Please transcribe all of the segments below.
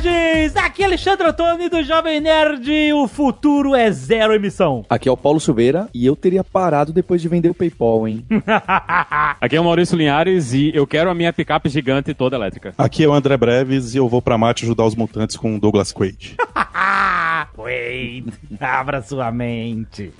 Nerds! Aqui é Alexandre Antônio do Jovem Nerd. O futuro é zero emissão. Aqui é o Paulo Silveira e eu teria parado depois de vender o PayPal, hein? Aqui é o Maurício Linhares e eu quero a minha picape gigante toda elétrica. Aqui é o André Breves e eu vou pra Marte ajudar os mutantes com o Douglas Quaid. Wait, abra sua mente.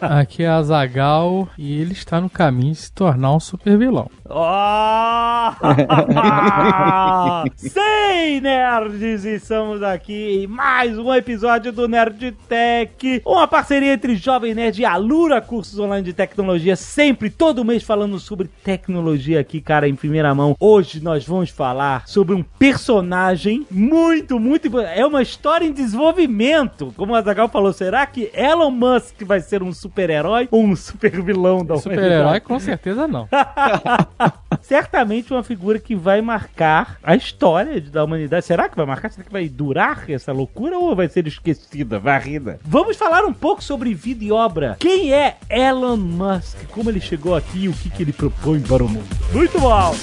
Aqui é a Zagal e ele está no caminho de se tornar um super vilão. Oh! Sim, nerds! Estamos aqui em mais um episódio do Nerd Tech, uma parceria entre Jovem Nerd e Alura Cursos Online de Tecnologia, sempre, todo mês falando sobre tecnologia aqui, cara, em primeira mão. Hoje nós vamos falar sobre um personagem muito, muito importante. É uma história em desenvolvimento. Como a Zagal falou, será que Elon Musk vai ser um super-herói ou um super-vilão da Super-herói, humanidade? com certeza não. certamente uma figura que vai marcar a história da humanidade. Será que vai marcar? Será que vai durar essa loucura ou vai ser esquecida, varrida? Vamos falar um pouco sobre vida e obra. Quem é Elon Musk? Como ele chegou aqui e o que, que ele propõe para o mundo? Muito bom!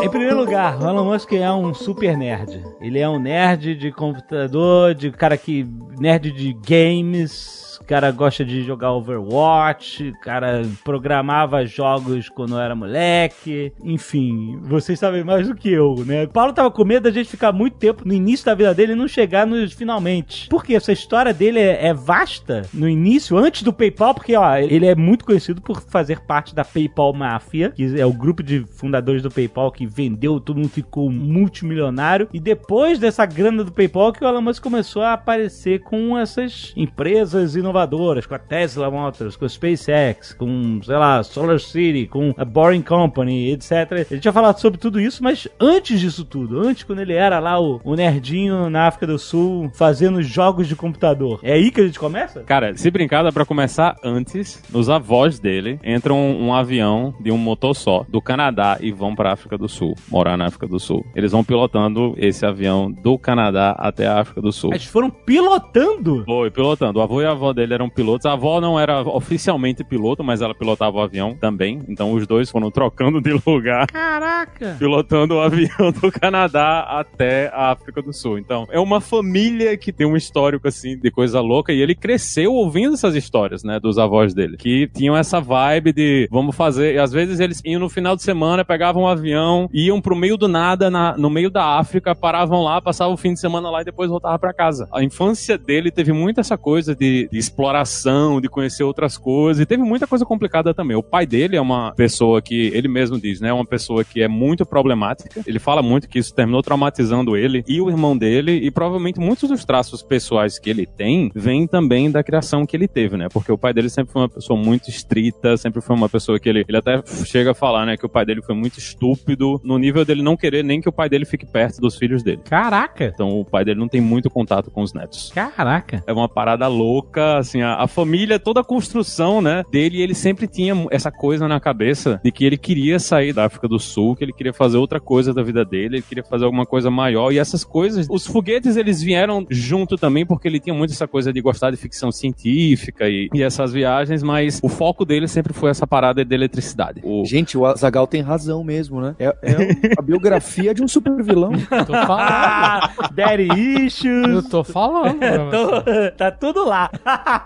Em primeiro lugar, o Elon Musk é um super nerd. Ele é um nerd de computador, de cara que. nerd de games. Cara gosta de jogar Overwatch, cara programava jogos quando era moleque. Enfim, vocês sabem mais do que eu, né? O Paulo tava com medo da gente ficar muito tempo no início da vida dele e não chegar nos finalmente. Porque essa história dele é, é vasta no início, antes do PayPal, porque ó, ele é muito conhecido por fazer parte da PayPal Mafia, que é o grupo de fundadores do PayPal que vendeu, todo mundo ficou multimilionário. E depois dessa grana do PayPal que o Elon Musk começou a aparecer com essas empresas inovadoras, com a Tesla Motors, com a SpaceX, com, sei lá, Solar City, com a Boring Company, etc. Ele tinha falado sobre tudo isso, mas antes disso tudo, antes quando ele era lá o, o nerdinho na África do Sul fazendo jogos de computador. É aí que a gente começa? Cara, se brincar, dá pra começar antes. Nos avós dele entram um, um avião de um motor só do Canadá e vão pra África do Sul, morar na África do Sul. Eles vão pilotando esse avião do Canadá até a África do Sul. Eles foram pilotando. Foi, pilotando. O avô e a avó dele eram pilotos. A avó não era oficialmente piloto, mas ela pilotava o avião também. Então os dois foram trocando de lugar, Caraca! pilotando o avião do Canadá até a África do Sul. Então é uma família que tem um histórico assim de coisa louca e ele cresceu ouvindo essas histórias, né, dos avós dele, que tinham essa vibe de vamos fazer. E às vezes eles iam no final de semana, pegavam um avião, iam pro meio do nada, na- no meio da África, paravam lá, passavam o fim de semana lá e depois voltavam pra casa. A infância dele teve muito essa coisa de, de exploração, de conhecer outras coisas, e teve muita coisa complicada também. O pai dele é uma pessoa que, ele mesmo diz, né, é uma pessoa que é muito problemática. Ele fala muito que isso terminou traumatizando ele e o irmão dele, e provavelmente muitos dos traços pessoais que ele tem vêm também da criação que ele teve, né? Porque o pai dele sempre foi uma pessoa muito estrita, sempre foi uma pessoa que ele, ele até chega a falar, né, que o pai dele foi muito estúpido, no nível dele não querer nem que o pai dele fique perto dos filhos dele. Caraca! Então o pai dele não tem muito contato com os netos. Caraca! É uma parada louca, assim, a, a família, toda a construção, né, dele, ele sempre tinha essa coisa na cabeça de que ele queria sair da África do Sul, que ele queria fazer outra coisa da vida dele, ele queria fazer alguma coisa maior, e essas coisas, os foguetes, eles vieram junto também, porque ele tinha muito essa coisa de gostar de ficção científica e, e essas viagens, mas o foco dele sempre foi essa parada de eletricidade. O, Gente, o Azagal tem razão mesmo, né? É, é a biografia de um super vilão. Tô falando. Ah, Daddy issues! Eu tô falando. você. Tô- tá tudo lá.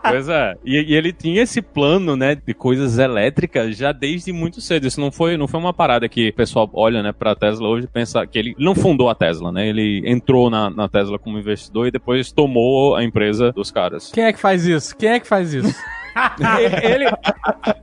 Pois é. E, e ele tinha esse plano, né, de coisas elétricas já desde muito cedo. Isso não foi, não foi uma parada que o pessoal olha, né, pra Tesla hoje e pensa que ele não fundou a Tesla, né? Ele entrou na, na Tesla como investidor e depois tomou a empresa dos caras. Quem é que faz isso? Quem é que faz isso? ele,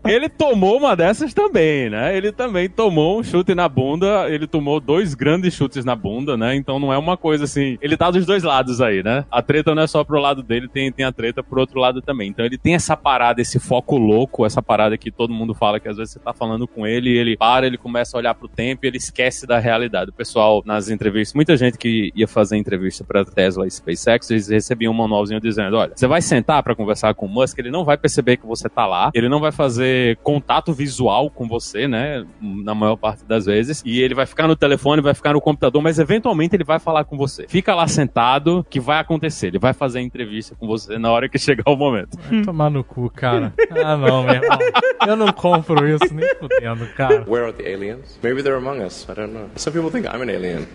ele tomou uma dessas também, né? Ele também tomou um chute na bunda, ele tomou dois grandes chutes na bunda, né? Então não é uma coisa assim. Ele tá dos dois lados aí, né? A treta não é só pro lado dele, tem, tem a treta pro outro lado também. Então ele tem essa parada, esse foco louco, essa parada que todo mundo fala que às vezes você tá falando com ele, ele para, ele começa a olhar pro tempo e ele esquece da realidade. O pessoal nas entrevistas, muita gente que ia fazer entrevista pra Tesla e SpaceX, eles recebiam um manualzinho dizendo: olha, você vai sentar pra conversar com o Musk, ele não vai perceber perceber que você tá lá. Ele não vai fazer contato visual com você, né? Na maior parte das vezes. E ele vai ficar no telefone, vai ficar no computador, mas eventualmente ele vai falar com você. Fica lá sentado, que vai acontecer. Ele vai fazer a entrevista com você na hora que chegar o momento. Vai tomar no cu, cara. Ah, não, meu irmão. Eu não compro isso nem fudendo, cara. Where are the aliens? Maybe they're among us. I don't know. Some people think I'm an alien.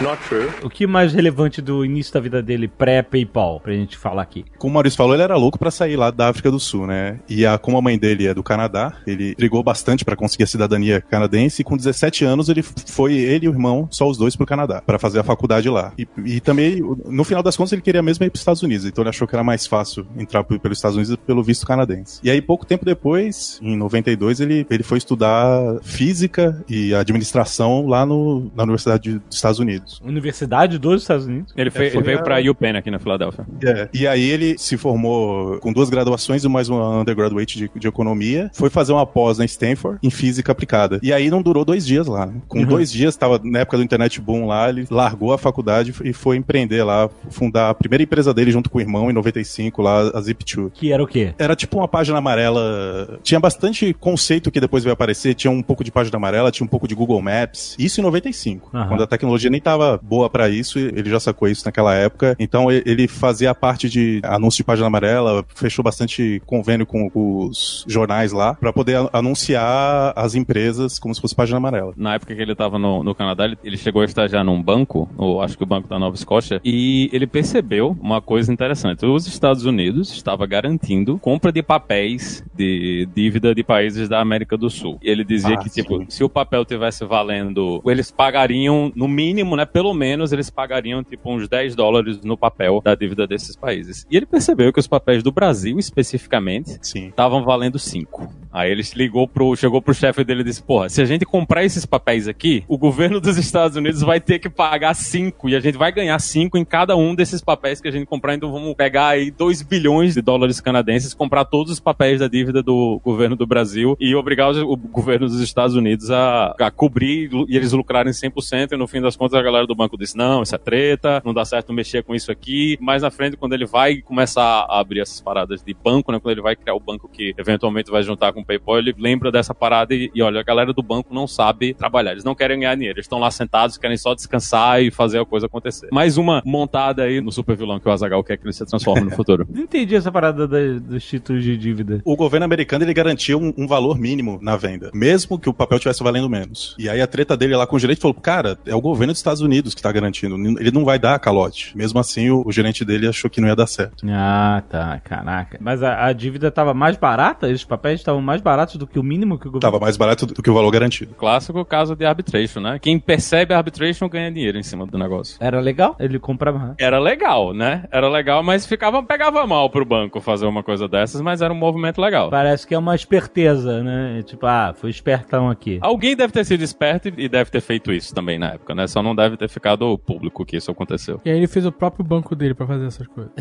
Not true. O que mais relevante do início da vida dele pré-PayPal, pra gente falar aqui? Como o Maurício falou, ele era louco pra sair lá da África do Sul, né? E a, como a mãe dele é do Canadá, ele brigou bastante pra conseguir a cidadania canadense e com 17 anos ele foi, ele e o irmão, só os dois pro Canadá, pra fazer a faculdade lá. E, e também, no final das contas, ele queria mesmo ir pros Estados Unidos, então ele achou que era mais fácil entrar pelos Estados Unidos pelo visto canadense. E aí, pouco tempo depois, em 92, ele, ele foi estudar física e administração lá no, na Universidade dos Estados Unidos. Universidade dos Estados Unidos. Ele, fe- É, foi ele veio a- pra UPenn aqui na Filadélfia. É, E aí ele se formou com duas graduações e mais uma undergraduate de, de economia. Foi fazer uma pós na Stanford em física aplicada. E aí não durou dois dias lá. né? Com dois dias, estava na época do internet boom lá, ele largou a faculdade e foi empreender lá, fundar a primeira empresa dele junto com o irmão em 95 lá, a Zip2. Que era o quê? Era tipo uma página amarela. Tinha bastante conceito que depois veio aparecer. Tinha um pouco de página amarela, tinha um pouco de Google Maps. Isso em 95. Aham. Quando a tecnologia nem tava boa pra isso, ele já sacou isso naquela época. Então ele fazia a parte de anúncio de página amarela, fechou bastante convênio com os jornais lá, pra poder anunciar as empresas como se fosse página amarela. Na época que ele tava no, no Canadá, ele, ele chegou a estagiar num banco, ou acho que o Banco da Nova Escócia, e ele percebeu uma coisa interessante. Os Estados Unidos estava garantindo compra de papéis de dívida de países da América do Sul. E ele dizia Ah, que, tipo, sim. se o papel tivesse valendo, eles pagariam, no mínimo, né, pelo menos, eles pagariam, tipo, uns 10 dólares no papel da dívida desses países. E ele percebeu que os papéis do Brasil, especificamente, estavam valendo 5. Aí ele ligou pro, chegou pro chefe dele e disse: Porra, se a gente comprar esses papéis aqui, o governo dos Estados Unidos vai ter que pagar 5 e a gente vai ganhar 5 em cada um desses papéis que a gente comprar. Então vamos pegar aí 2 bilhões de dólares canadenses, comprar todos os papéis da dívida do governo do Brasil e obrigar o governo dos Estados Unidos a, a cobrir e eles lucrarem 100%. E no fim das contas, a galera do banco disse: Não, isso é treta, não dá certo mexer com isso aqui. Mais na frente, quando ele vai começar a abrir essas paradas de banco, né? Quando ele vai criar o banco que eventualmente vai juntar com o PayPal, ele lembra dessa parada e, e olha, a galera do banco não sabe trabalhar, eles não querem ganhar dinheiro, eles estão lá sentados, querem só descansar e fazer a coisa acontecer. Mais uma montada aí no super vilão que o Azagal quer que ele se transforme no futuro. Não entendi essa parada da- dos títulos de dívida. O governo americano ele garantia um, um valor mínimo na venda, mesmo que o papel estivesse valendo menos. E aí a treta dele lá com o gerente falou: Cara, é o governo dos Estados Unidos que tá garantindo, ele não vai dar calote. Mesmo assim, o, o gerente dele achou que não ia dar certo. Ah, tá. Caraca. Mas a, a dívida tava mais barata? Os papéis estavam mais baratos do que o mínimo que o governo... Tava mais barato do que o valor garantido. Clássico caso de arbitration, né? Quem percebe arbitration ganha dinheiro em cima do negócio. Era legal? Ele comprava... Era legal, né? Era legal, mas ficava, pegava mal pro banco fazer uma coisa dessas, mas era um movimento legal. Parece que é uma esperteza, né? Tipo, ah, foi espertão aqui. Alguém deve ter sido esperto e deve ter feito isso também na época, né? Só não deve ter ficado público que isso aconteceu. E aí ele fez o próprio banco dele pra fazer essas coisas.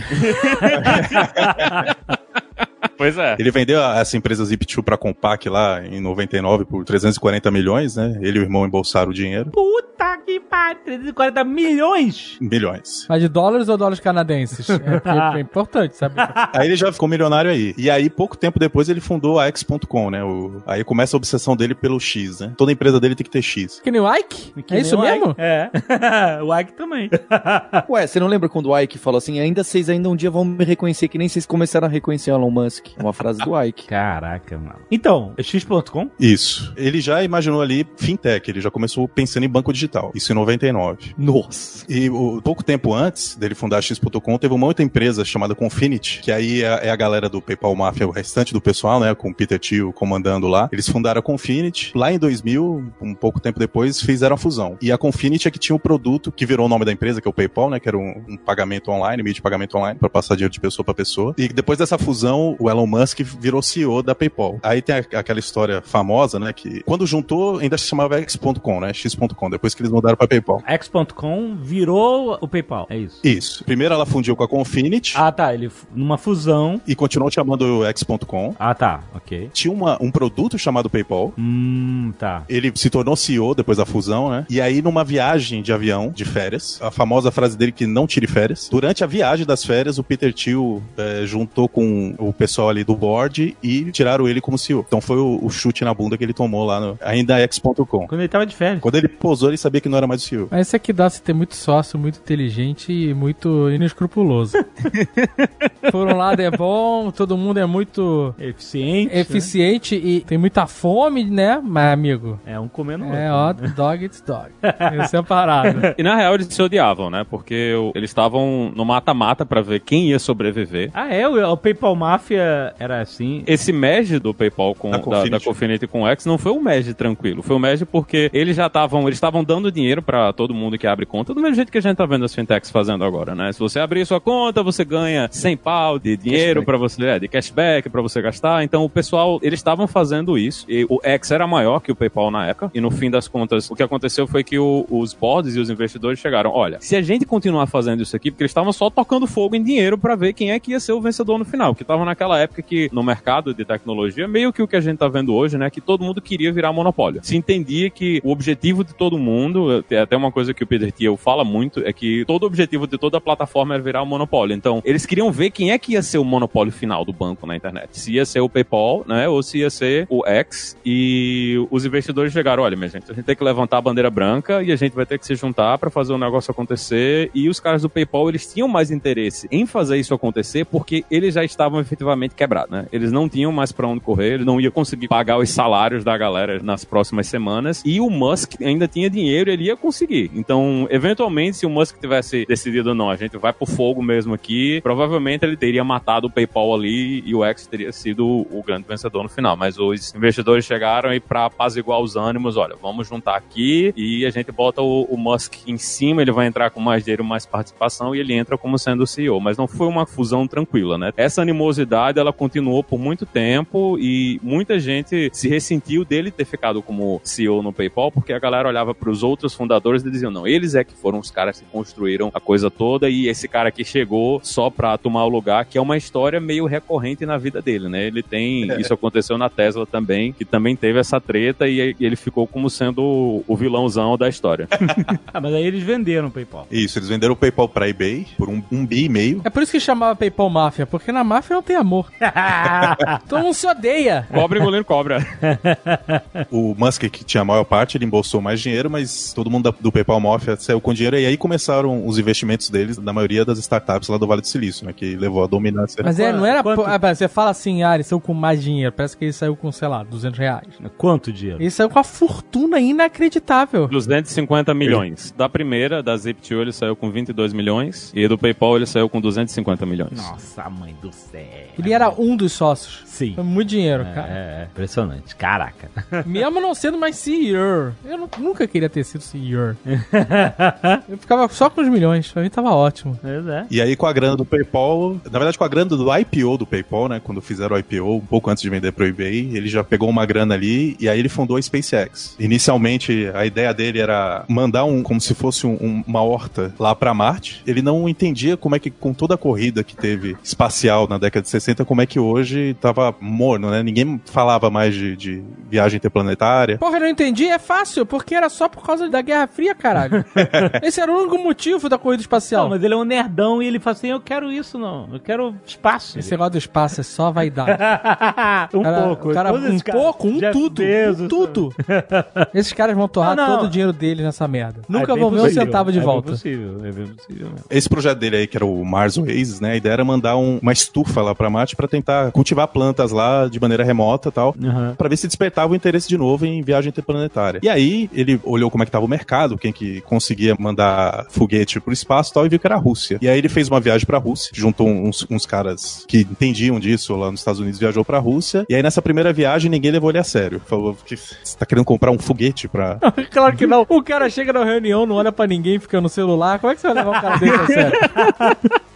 Pois é. Ele vendeu essa empresa Zip2 pra Compaq lá em 99 por 340 milhões, né? Ele e o irmão embolsaram o dinheiro. Puta que pariu! 340 milhões! Milhões. Mas de dólares ou dólares canadenses? É, porque é importante, sabe? Aí ele já ficou milionário aí. E aí, pouco tempo depois, ele fundou a X.com, né? O- Aí começa a obsessão dele pelo X, né? Toda empresa dele tem que ter X. Que nem o Ike? Que é isso o mesmo? Ike. É. o Ike também. Ué, você não lembra quando o Ike falou assim, ainda vocês ainda um dia vão me reconhecer, que nem vocês começaram a reconhecer o Elon Musk? Uma frase do Ike. Caraca, mano. Então, é x.com? Isso. Ele já imaginou ali fintech, ele já começou pensando em banco digital. Isso em 99. Nossa. E o, pouco tempo antes dele fundar a X.com, teve uma outra empresa chamada Confinity, que aí é, é a galera do PayPal Mafia, o restante do pessoal, né, com o Peter Thiel comandando lá. Eles fundaram a Confinity. Lá em 2000, um pouco tempo depois, fizeram a fusão. E a Confinity é que tinha o produto que virou o nome da empresa, que é o PayPal, né, que era um, um pagamento online, meio de pagamento online, para passar dinheiro de pessoa para pessoa. E depois dessa fusão, o Elon Musk virou CEO da PayPal. Aí tem a- aquela história famosa, né, que quando juntou, ainda se chamava X.com, né, X.com. Depois que eles mudaram pra PayPal. X.com virou o PayPal, é isso. Isso. Primeiro ela fundiu com a Confinity Ah, tá, ele numa fusão. e continuou chamando X.com. Ah, tá, ok. Tinha uma- um produto chamado PayPal. Hum, tá. Ele se tornou CEO depois da fusão, né? E aí, numa viagem de avião, de férias, a famosa frase dele que não tire férias. Durante a viagem das férias, o Peter Thiel eh, juntou com o pessoal ali do board e tiraram ele como CEO. Então foi o, o chute na bunda que ele tomou lá no ainda X.com. Quando ele tava de férias. Quando ele posou, ele sabia que não era mais o CEO. Mas isso é que dá se ter muito sócio, muito inteligente e muito inescrupuloso. Por um lado é bom, todo mundo é muito Eficiente. né? eficiente e tem muita fome, né? Mas, amigo, É um comendo o é outro. ó, dog it's dog. É a parada. E na real eles se odiavam, né? Porque eles estavam no mata-mata pra ver quem ia sobreviver. Ah, é? O, o PayPal Mafia era assim. Esse merge do PayPal com Da da, Confinity. da Confinity com o X não foi um merge tranquilo. Foi um merge porque eles já estavam, eles estavam dando dinheiro pra todo mundo que abre conta, do mesmo jeito que a gente tá vendo as fintechs fazendo agora, né? Se você abrir sua conta, você ganha 100 pau de dinheiro para você, é, de cashback pra você gastar. Então o pessoal, eles estavam fazendo isso. E o X era maior que o PayPal na época. E no fim das contas, o que aconteceu foi que o- os boards e os investidores chegaram, olha, se a gente continuar fazendo isso aqui, porque eles estavam só tocando fogo em dinheiro pra ver quem é que ia ser o vencedor no final, que tava naquela época que no mercado de tecnologia, meio que o que a gente tá vendo hoje, né, que todo mundo queria virar monopólio. Se entendia que o objetivo de todo mundo, é até uma coisa que o Peter Thiel fala muito, é que todo o objetivo de toda a plataforma era virar um monopólio. Então, eles queriam ver quem é que ia ser o monopólio final do banco na internet. Se ia ser o PayPal, né, ou se ia ser o X, e os investidores chegaram, olha, minha gente, a gente tem que levantar a bandeira branca e a gente vai ter que se juntar para fazer o negócio acontecer. E os caras do PayPal, eles tinham mais interesse em fazer isso acontecer porque eles já estavam efetivamente quebrados, né? Eles não tinham mais para onde correr, eles não iam conseguir pagar os salários da galera nas próximas semanas. E o Musk ainda tinha dinheiro, ele ia conseguir. Então, eventualmente, se o Musk tivesse decidido, não, a gente vai pro fogo mesmo aqui, provavelmente ele teria matado o PayPal ali e o X teria sido o grande vencedor no final. Mas os investidores chegaram e para apaziguar os ânimos, olha, vamos juntar aqui e a gente bota o, o Musk em cima, ele vai entrar com mais dinheiro, mais participação e ele entra como sendo o CEO. Mas não foi uma fusão tranquila, né? Essa animosidade, ela continuou por muito tempo e muita gente se ressentiu dele ter ficado como CEO no PayPal, porque a galera olhava para os outros fundadores e diziam, não, eles é que foram os caras que construíram a coisa toda e esse cara aqui chegou só pra tomar o lugar, que é uma história meio recorrente na vida dele, né? Ele tem, isso aconteceu na Tesla também, que também teve essa treta e ele ficou como sendo o- vilãozão da história. Ah, mas aí eles venderam o PayPal. Isso, eles venderam o PayPal pra eBay por um, um bi e meio. É por isso que chamava PayPal Máfia, porque na máfia não tem amor. Todo mundo se odeia. Cobra engolindo cobra. O Musk, que tinha a maior parte, ele embolsou mais dinheiro, mas todo mundo do PayPal Mafia saiu com dinheiro. E aí começaram os investimentos deles, da maioria das startups lá do Vale do Silício, né? Que levou a dominância. Mas é, não era. Quanto? Ah, Você fala assim, ah, ele saiu com mais dinheiro. Parece que ele saiu com, sei lá, 200 reais. Quanto dinheiro? Ele saiu com a fortuna inacreditável. 250 milhões. Da primeira, da Zip2, ele saiu com 22 milhões. E do PayPal, ele saiu com 250 milhões. Nossa, mãe do céu. Ele era um dos sócios. Sim. Foi muito dinheiro, cara. É, é, impressionante. Caraca. Mesmo não sendo mais CEO. Eu nu- nunca queria ter sido CEO. Eu ficava só com os milhões. Pra mim tava ótimo. Pois é. E aí, com a grana do PayPal, na verdade, com a grana do IPO do PayPal, né? Quando fizeram o IPO, um pouco antes de vender pro eBay, ele já pegou uma grana ali e aí ele fundou a SpaceX. Inicialmente, a ideia dele era mandar um, como se fosse um- um- uma horta lá pra Marte. Ele não entendia como é que, com toda a corrida que teve espacial na década de 60, como é que hoje tava morno, né? Ninguém falava mais de, de viagem interplanetária. Porra, eu não entendi. É fácil, porque era só por causa da Guerra Fria, caralho. Esse era o único motivo da corrida espacial. Não, mas ele é um nerdão e ele fala assim: eu quero isso, não. Eu quero espaço. Esse negócio do espaço é só vaidade. um Cara, pouco. o cara, um pouco, um Jeff tudo. Bezos, um tudo. Esses caras vão torrar Não, não. todo o dinheiro deles nessa merda. Nunca É bem vão ver um centavo de é volta. bem possível, é bem possível mesmo. Esse projeto dele aí, que era o Mars Oasis, né? A ideia era mandar um- uma estufa lá pra Marte pra tentar cultivar plantas lá de maneira remota e tal. Uhum. Pra ver se despertava o interesse de novo em viagem interplanetária. E aí, ele olhou como é que tava o mercado, quem que conseguia mandar foguete pro espaço tal, e viu que era a Rússia. E aí ele fez uma viagem pra Rússia, juntou uns, uns caras que entendiam disso lá nos Estados Unidos, viajou pra Rússia. E aí nessa primeira viagem, ninguém levou ele a sério. Falou que você tá querendo comprar um foguete pra... claro que não. O cara chega na reunião, não olha pra ninguém, fica no celular. Como é que você vai levar um cara desse a sério?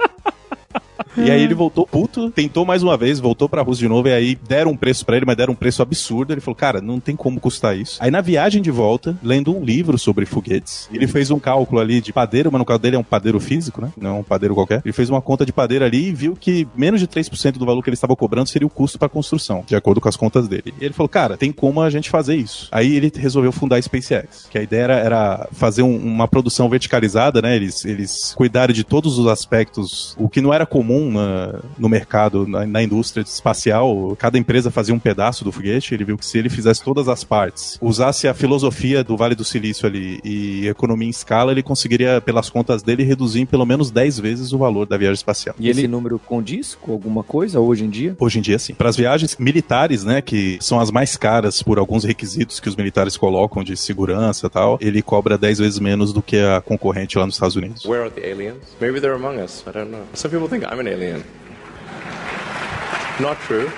E aí ele voltou puto, tentou mais uma vez, voltou pra Rússia de novo, e aí deram um preço pra ele, mas deram um preço absurdo. Ele falou, cara, não tem como custar isso. Aí na viagem de volta, lendo um livro sobre foguetes, ele fez um cálculo ali de padeiro, mas no caso dele é um padeiro físico, né? Não é um padeiro qualquer. Ele fez uma conta de padeiro ali e viu que menos de 3% do valor que ele estava cobrando seria o custo pra construção, de acordo com as contas dele. E ele falou, cara, tem como a gente fazer isso. Aí ele resolveu fundar a SpaceX, que a ideia era, era fazer um- uma produção verticalizada, né? Eles, eles cuidaram de todos os aspectos, o que não era comum na- no mercado, na, na indústria espacial. Cada empresa fazia um pedaço do foguete. Ele viu que se ele fizesse todas as partes, usasse a filosofia do Vale do Silício ali e economia em escala, ele conseguiria, pelas contas dele, reduzir em pelo menos 10 vezes o valor da viagem espacial. E esse número condiz com alguma coisa hoje em dia? Hoje em dia, sim. Para as viagens militares, né, que são as mais caras por alguns requisitos que os militares colocam de segurança e tal, ele cobra 10 vezes menos do que a concorrente lá nos Estados Unidos. Where are the aliens? Maybe they're among us. I don't know. Some people think I'm an alien.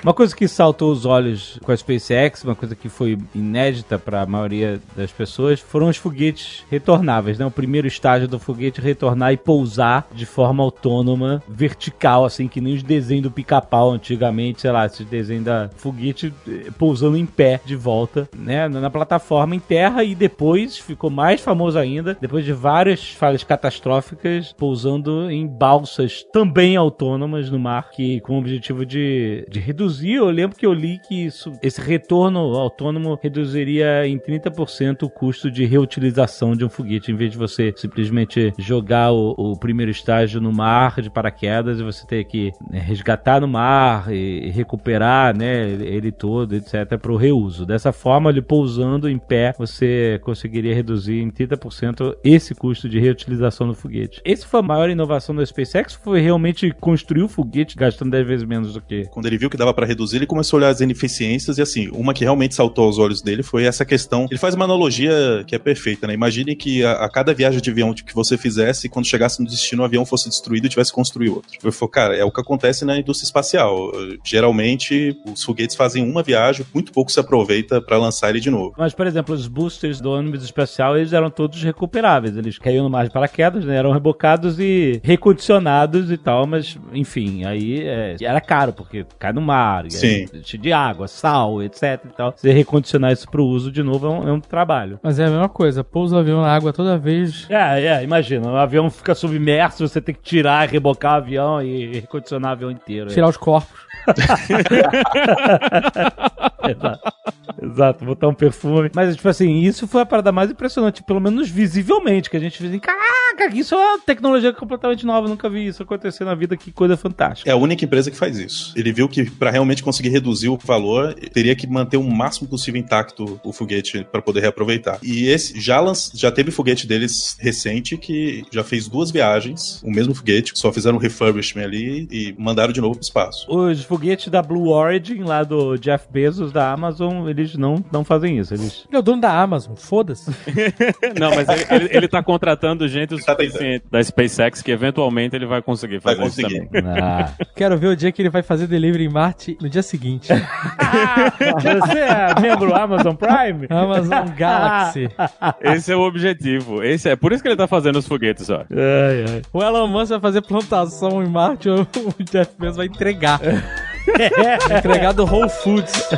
Uma coisa que saltou os olhos com a SpaceX, uma coisa que foi inédita para a maioria das pessoas, foram os foguetes retornáveis, né? O primeiro estágio do foguete retornar e pousar de forma autônoma, vertical, assim, que nem os desenhos do pica-pau antigamente, sei lá, esses desenhos da foguete eh, pousando em pé de volta, né? Na plataforma em terra e depois ficou mais famoso ainda, depois de várias falhas catastróficas, pousando em balsas também autônomas no mar, que com o objetivo de, de reduzir, eu lembro que eu li que isso, esse retorno autônomo reduziria em 30% o custo de reutilização de um foguete, em vez de você simplesmente jogar o, o primeiro estágio no mar de paraquedas e você ter que né, resgatar no mar e recuperar, né, ele todo, etc, para o reuso. Dessa forma, ele pousando em pé, você conseguiria reduzir em 30% esse custo de reutilização do foguete. Esse foi a maior inovação da SpaceX? Foi realmente construir o foguete gastando 10 vezes menos do que Quando ele viu que dava para reduzir, ele começou a olhar as ineficiências e assim, uma que realmente saltou aos olhos dele foi essa questão. Ele faz uma analogia que é perfeita, né? Imagine que a, a cada viagem de avião que você fizesse, quando chegasse no destino, o avião fosse destruído e tivesse que construir outro. Ele falou, cara, é o que acontece na indústria espacial. Geralmente, os foguetes fazem uma viagem, muito pouco se aproveita para lançar ele de novo. Mas, por exemplo, os boosters do ônibus espacial, eles eram todos recuperáveis. Eles caíam no mar de paraquedas, né? Eram rebocados e recondicionados e tal, mas, enfim, aí é, era caro, porque cai no mar, e Sim. aí, cheio de água, sal, etc e tal. Você recondicionar isso pro uso de novo é um, é um trabalho. Mas é a mesma coisa, pousa o avião na água toda vez. É, é, imagina, o avião fica submerso, você tem que tirar, rebocar o avião e recondicionar o avião inteiro. Tirar os corpos. Exato. Exato, botar um perfume. Mas, tipo assim, isso foi a parada mais impressionante, pelo menos visivelmente, que a gente fez assim, caraca, isso é uma tecnologia completamente nova, nunca vi isso acontecer na vida, que coisa fantástica. É a única empresa que faz isso. Ele viu que para realmente conseguir reduzir o valor, teria que manter o máximo possível intacto o foguete para poder reaproveitar. E esse já lanç, já teve foguete deles recente que já fez duas viagens, o mesmo foguete, só fizeram um refurbishment ali e mandaram de novo pro espaço. Os foguetes da Blue Origin, lá do Jeff Bezos, da Amazon, eles não, não fazem isso. Eles... Ele é o dono da Amazon, foda-se. Não, mas ele, ele, ele tá contratando gente o Tá suficiente da SpaceX que eventualmente ele vai conseguir Vai fazer isso conseguir. também. Ah. Quero ver o dia que ele vai fazer delivery em Marte no dia seguinte. Você é membro Amazon Prime? Amazon Galaxy. Esse é o objetivo. Esse é por isso que ele tá fazendo os foguetes, ó. Ai, ai. O Elon Musk vai fazer plantação em Marte, o o Jeff Bezos vai entregar. Vai entregar do Whole Foods.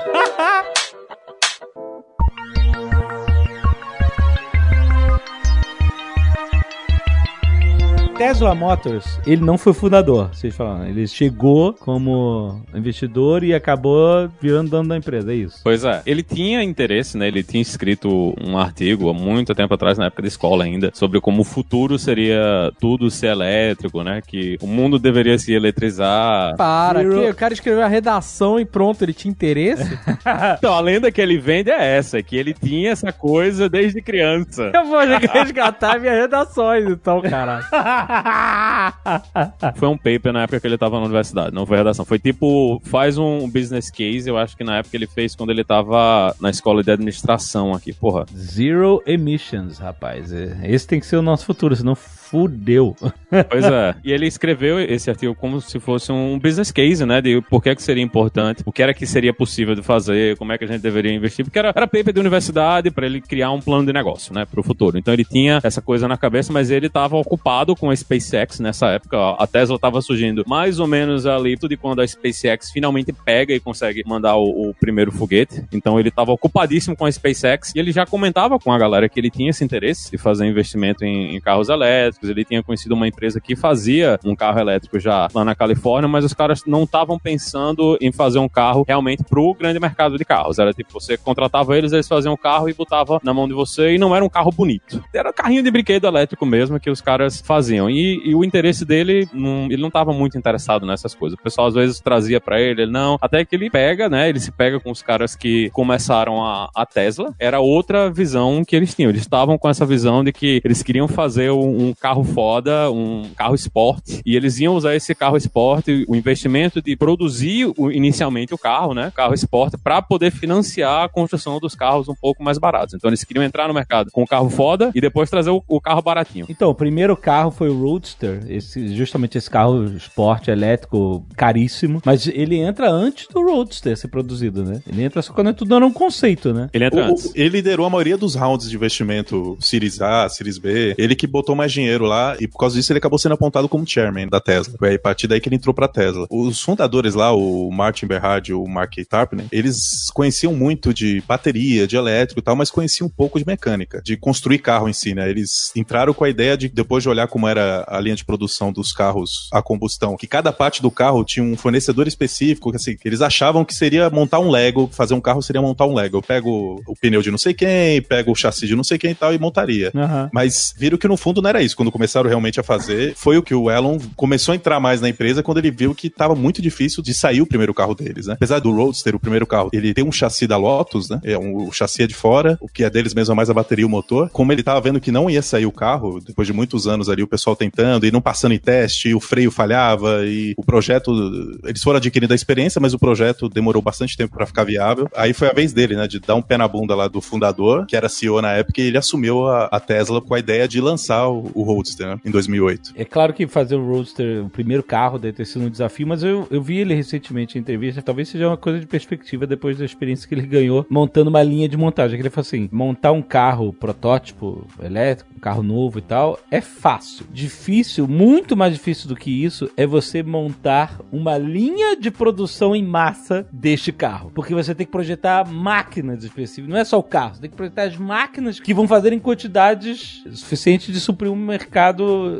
Tesla Motors, ele não foi fundador, vocês falam. Ele chegou como investidor e acabou virando dono da empresa, é isso. Pois é, ele tinha interesse, né? Ele tinha escrito um artigo há muito tempo atrás, na época da escola ainda, sobre como o futuro seria tudo ser elétrico, né? Que o mundo deveria se eletrizar. Para, Zero. que o cara escreveu a redação e pronto, ele tinha interesse? Então, a lenda que ele vende é essa, que ele tinha essa coisa desde criança. Eu vou resgatar minhas redações, então, caralho. Foi um paper na época que ele tava na universidade, não foi redação. Foi tipo, faz um business case, eu acho que na época ele fez quando ele tava na escola de administração aqui, porra. Zero emissions, rapaz. É, Esse tem que ser o nosso futuro, senão fudeu. Pois é. E ele escreveu esse artigo como se fosse um business case, né? De por que, que seria importante, o que era que seria possível de fazer, como é que a gente deveria investir, porque era, era paper de universidade para ele criar um plano de negócio, né? Pro futuro. Então ele tinha essa coisa na cabeça, mas ele estava ocupado com a SpaceX nessa época. A Tesla estava surgindo mais ou menos ali de quando a SpaceX finalmente pega e consegue mandar o, o primeiro foguete. Então ele estava ocupadíssimo com a SpaceX e ele já comentava com a galera que ele tinha esse interesse de fazer investimento em, em carros elétricos. Ele tinha conhecido uma empresa que fazia um carro elétrico já lá na Califórnia, mas os caras não estavam pensando em fazer um carro realmente pro grande mercado de carros. Era tipo, você contratava eles, eles faziam o carro e botava na mão de você e não era um carro bonito. Era carrinho de brinquedo elétrico mesmo que os caras faziam. E, e o interesse dele, não, ele não estava muito interessado nessas coisas. O pessoal às vezes trazia para ele, ele não. Até que ele pega, né? Ele se pega com os caras que começaram a, a Tesla. Era outra visão que eles tinham. Eles estavam com essa visão de que eles queriam fazer um, um carro foda, um carro esporte, e eles iam usar esse carro esporte, o investimento de produzir o, inicialmente o carro, né? Carro esporte, para poder financiar a construção dos carros um pouco mais baratos. Então eles queriam entrar no mercado com o carro foda e depois trazer o, o carro baratinho. Então, o primeiro carro foi o Roadster, esse, justamente esse carro esporte elétrico caríssimo, mas ele entra antes do Roadster ser produzido, né? Ele entra só quando é tudo era um conceito, né? Ele entra O- antes. ele liderou a maioria dos rounds de investimento Series A, Series B. Ele que botou mais dinheiro lá e por causa disso ele acabou sendo apontado como chairman da Tesla. Foi a partir daí que ele entrou pra Tesla. Os fundadores lá, o Martin Berhard e o Mark Tarpner, eles conheciam muito de bateria, de elétrico e tal, mas conheciam um pouco de mecânica, de construir carro em si, né? Eles entraram com a ideia de, depois de olhar como era a linha de produção dos carros a combustão, que cada parte do carro tinha um fornecedor específico, que, assim, eles achavam que seria montar um Lego, fazer um carro seria montar um Lego. Eu pego o pneu de não sei quem, pego o chassi de não sei quem e tal e montaria. Aham. Mas viram que no fundo não era isso. Quando começaram realmente a fazer, foi o que o Elon começou a entrar mais na empresa quando ele viu que estava muito difícil de sair o primeiro carro deles, né? Apesar do Roadster, o primeiro carro, ele tem um chassi da Lotus, né? É um, o chassi é de fora, o que é deles mesmo é mais a bateria e o motor. Como ele tava vendo que não ia sair o carro, depois de muitos anos ali, o pessoal tentando e não passando em teste, o freio falhava e o projeto, eles foram adquirindo a experiência, mas o projeto demorou bastante tempo para ficar viável. Aí foi a vez dele, né? De dar um pé na bunda lá do fundador, que era CEO na época, e ele assumiu a, a Tesla com a ideia de lançar o, o Roadster, né? Em 2008. É claro que fazer o Roadster, o primeiro carro, deve ter sido um desafio, mas eu, eu vi ele recentemente em entrevista, talvez seja uma coisa de perspectiva depois da experiência que ele ganhou montando uma linha de montagem. Que ele falou assim: montar um carro protótipo elétrico, um carro novo e tal, é fácil. Difícil, muito mais difícil do que isso, é você montar uma linha de produção em massa deste carro. Porque você tem que projetar máquinas específicas, não é só o carro, você tem que projetar as máquinas que vão fazer em quantidades suficientes de suprir um mercado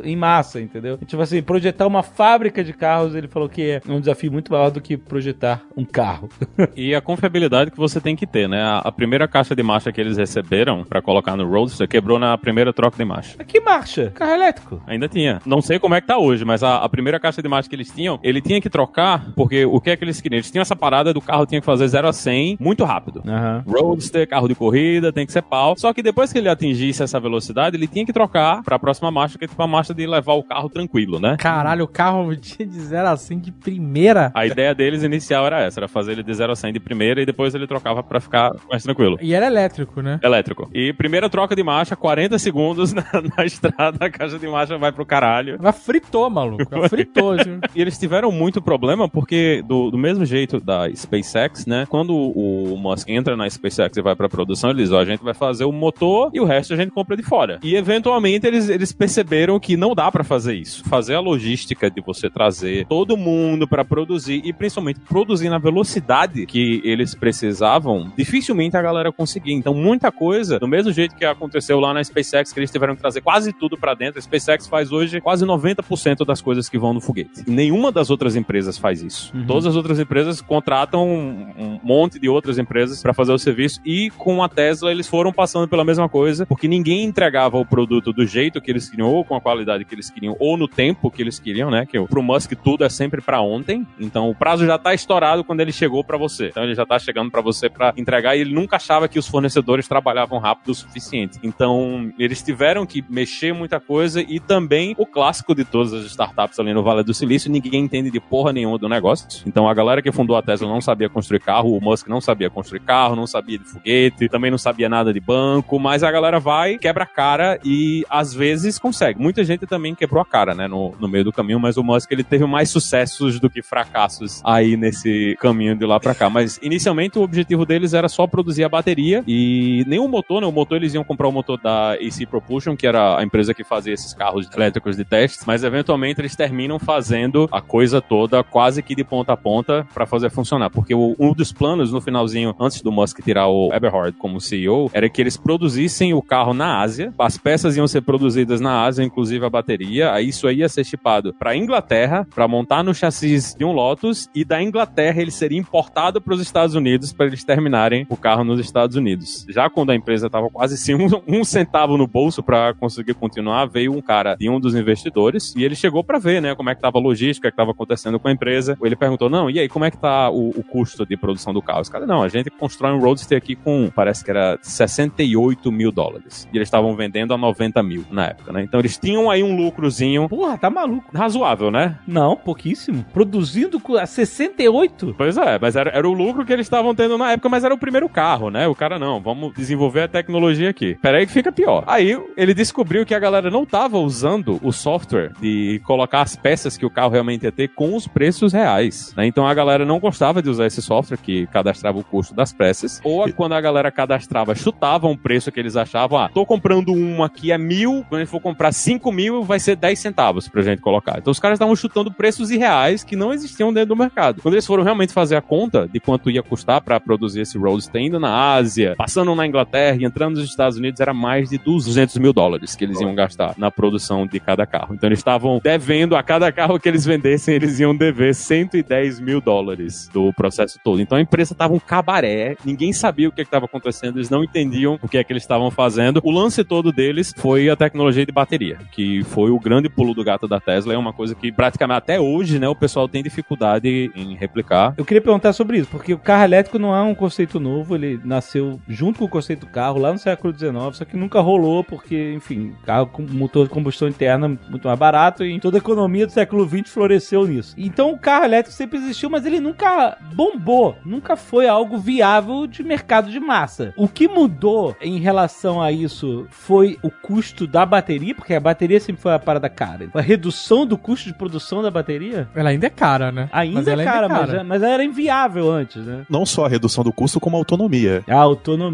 em massa, entendeu? Tipo assim, projetar uma fábrica de carros, ele falou que é um desafio muito maior do que projetar um carro. E a confiabilidade que você tem que ter, né? A, a primeira caixa de marcha que eles receberam pra colocar no Roadster quebrou na primeira troca de marcha. Que marcha? Carro elétrico. Ainda tinha. Não sei como é que tá hoje, mas a, a primeira caixa de marcha que eles tinham, ele tinha que trocar, porque o que é que eles queriam? Eles tinham essa parada do carro tinha que fazer 0 a 100 muito rápido. Aham. Roadster, carro de corrida, tem que ser pau. Só que depois que ele atingisse essa velocidade, ele tinha que trocar pra próxima marcha, que é tipo a marcha de levar o carro tranquilo, né? Caralho, o carro de de 0 a 100 de primeira. A ideia deles inicial era essa, era fazer ele de 0 a 100 de primeira e depois ele trocava pra ficar mais tranquilo. E era elétrico, né? Elétrico. E primeira troca de marcha, 40 segundos na, na estrada, a caixa de marcha vai pro caralho. Mas fritou, maluco. Fritou. assim. E eles tiveram muito problema porque, do, do mesmo jeito da SpaceX, né? Quando o Musk entra na SpaceX e vai pra produção, ele diz: Ó, a gente vai fazer o motor e o resto a gente compra de fora. E eventualmente eles, eles perceberam que não dá pra fazer isso. Fazer a logística de você trazer todo mundo pra produzir e principalmente produzir na velocidade que eles precisavam, dificilmente a galera conseguia. Então, muita coisa, do mesmo jeito que aconteceu lá na SpaceX, que eles tiveram que trazer quase tudo pra dentro. A SpaceX faz hoje quase 90% das coisas que vão no foguete. Nenhuma das outras empresas faz isso. Todas as outras empresas contratam um, monte de outras empresas pra fazer o serviço e com a Tesla eles foram passando pela mesma coisa, porque ninguém entregava o produto do jeito que eles queriam ou com a qualidade que eles queriam ou no tempo que eles queriam, né? Que pro Musk tudo é sempre pra ontem. Então o prazo já tá estourado quando ele chegou pra você. Então ele já tá chegando pra você pra entregar e ele nunca achava que os fornecedores trabalhavam rápido o suficiente. Então eles tiveram que mexer muita coisa e também o clássico de todas as startups ali no Vale do Silício, ninguém entende de porra nenhuma do negócio. Então a galera que fundou a Tesla não sabia construir carro, o Musk não sabia construir carro, não sabia de foguete, também não sabia nada de banco, mas a galera vai, quebra a cara e às vezes eles conseguem. Muita gente também quebrou a cara, né, no, no meio do caminho, mas o Musk ele teve mais sucessos do que fracassos aí nesse caminho de lá pra cá. Mas inicialmente o objetivo deles era só produzir a bateria e nem o motor, né? O motor eles iam comprar o motor da AC Propulsion, que era a empresa que fazia esses carros elétricos de testes, mas eventualmente eles terminam fazendo a coisa toda quase que de ponta a ponta para fazer funcionar. Porque o, um dos planos no finalzinho, antes do Musk tirar o Eberhard como CEO, era que eles produzissem o carro na Ásia, as peças iam ser produzidas na Ásia, inclusive a bateria, isso aí ia ser chipado para Inglaterra, para montar no chassis de um Lotus, e da Inglaterra ele seria importado para os Estados Unidos para eles terminarem o carro nos Estados Unidos. Já quando a empresa estava quase sem um, um centavo no bolso para conseguir continuar, veio um cara de um dos investidores e ele chegou para ver, né, como é que tava a logística, o que estava acontecendo com a empresa. Ele perguntou: "Não, e aí, como é que tá o, o custo de produção do carro?" Os caras: "Não, a gente constrói um Roadster aqui com, parece que era 68 mil dólares. E eles estavam vendendo a 90 mil na época, né? Então eles tinham aí um lucrozinho Porra, tá maluco. razoável, né? Não, pouquíssimo. Produzindo a 68? Pois é, mas era, era o lucro que eles estavam tendo na época, mas era o primeiro carro, né? O cara, não, vamos desenvolver a tecnologia aqui. Peraí que fica pior. Aí ele descobriu que a galera não tava usando o software de colocar as peças que o carro realmente ia ter com os preços reais, né? Então a galera não gostava de usar esse software que cadastrava o custo das peças, ou quando a galera cadastrava, chutava um preço que eles achavam, ah, tô comprando um aqui a mil, quando gente for comprar cinco mil, vai ser 10 centavos pra gente colocar. Então os caras estavam chutando preços irreais que não existiam dentro do mercado. Quando eles foram realmente fazer a conta de quanto ia custar pra produzir esse Roadster indo na Ásia, passando na Inglaterra e entrando nos Estados Unidos, era mais de 200 mil dólares que eles iam gastar na produção de cada carro. Então eles estavam devendo a cada carro que eles vendessem, eles iam dever 110 mil dólares do processo todo. Então a empresa tava um cabaré, ninguém sabia o que estava acontecendo, eles não entendiam o que é que eles estavam fazendo. O lance todo deles foi a tecnologia de bateria, que foi o grande pulo do gato da Tesla. É uma coisa que praticamente até hoje, né, o pessoal tem dificuldade em replicar. Eu queria perguntar sobre isso, porque o carro elétrico não é um conceito novo, ele nasceu junto com o conceito do carro lá no século XIX, só que nunca rolou porque, enfim, carro com motor de combustão interna muito mais barato e toda a economia do século XX floresceu nisso. Então o carro elétrico sempre existiu, mas ele nunca bombou, nunca foi algo viável de mercado de massa. O que mudou em relação a isso foi o custo da bateria, porque a bateria sempre foi a parada cara. A redução do custo de produção da bateria Ela ainda é cara, né? Ainda Mas ela é cara, mas, é- mas era inviável antes, né? Não só a redução do custo, como a autonomia. A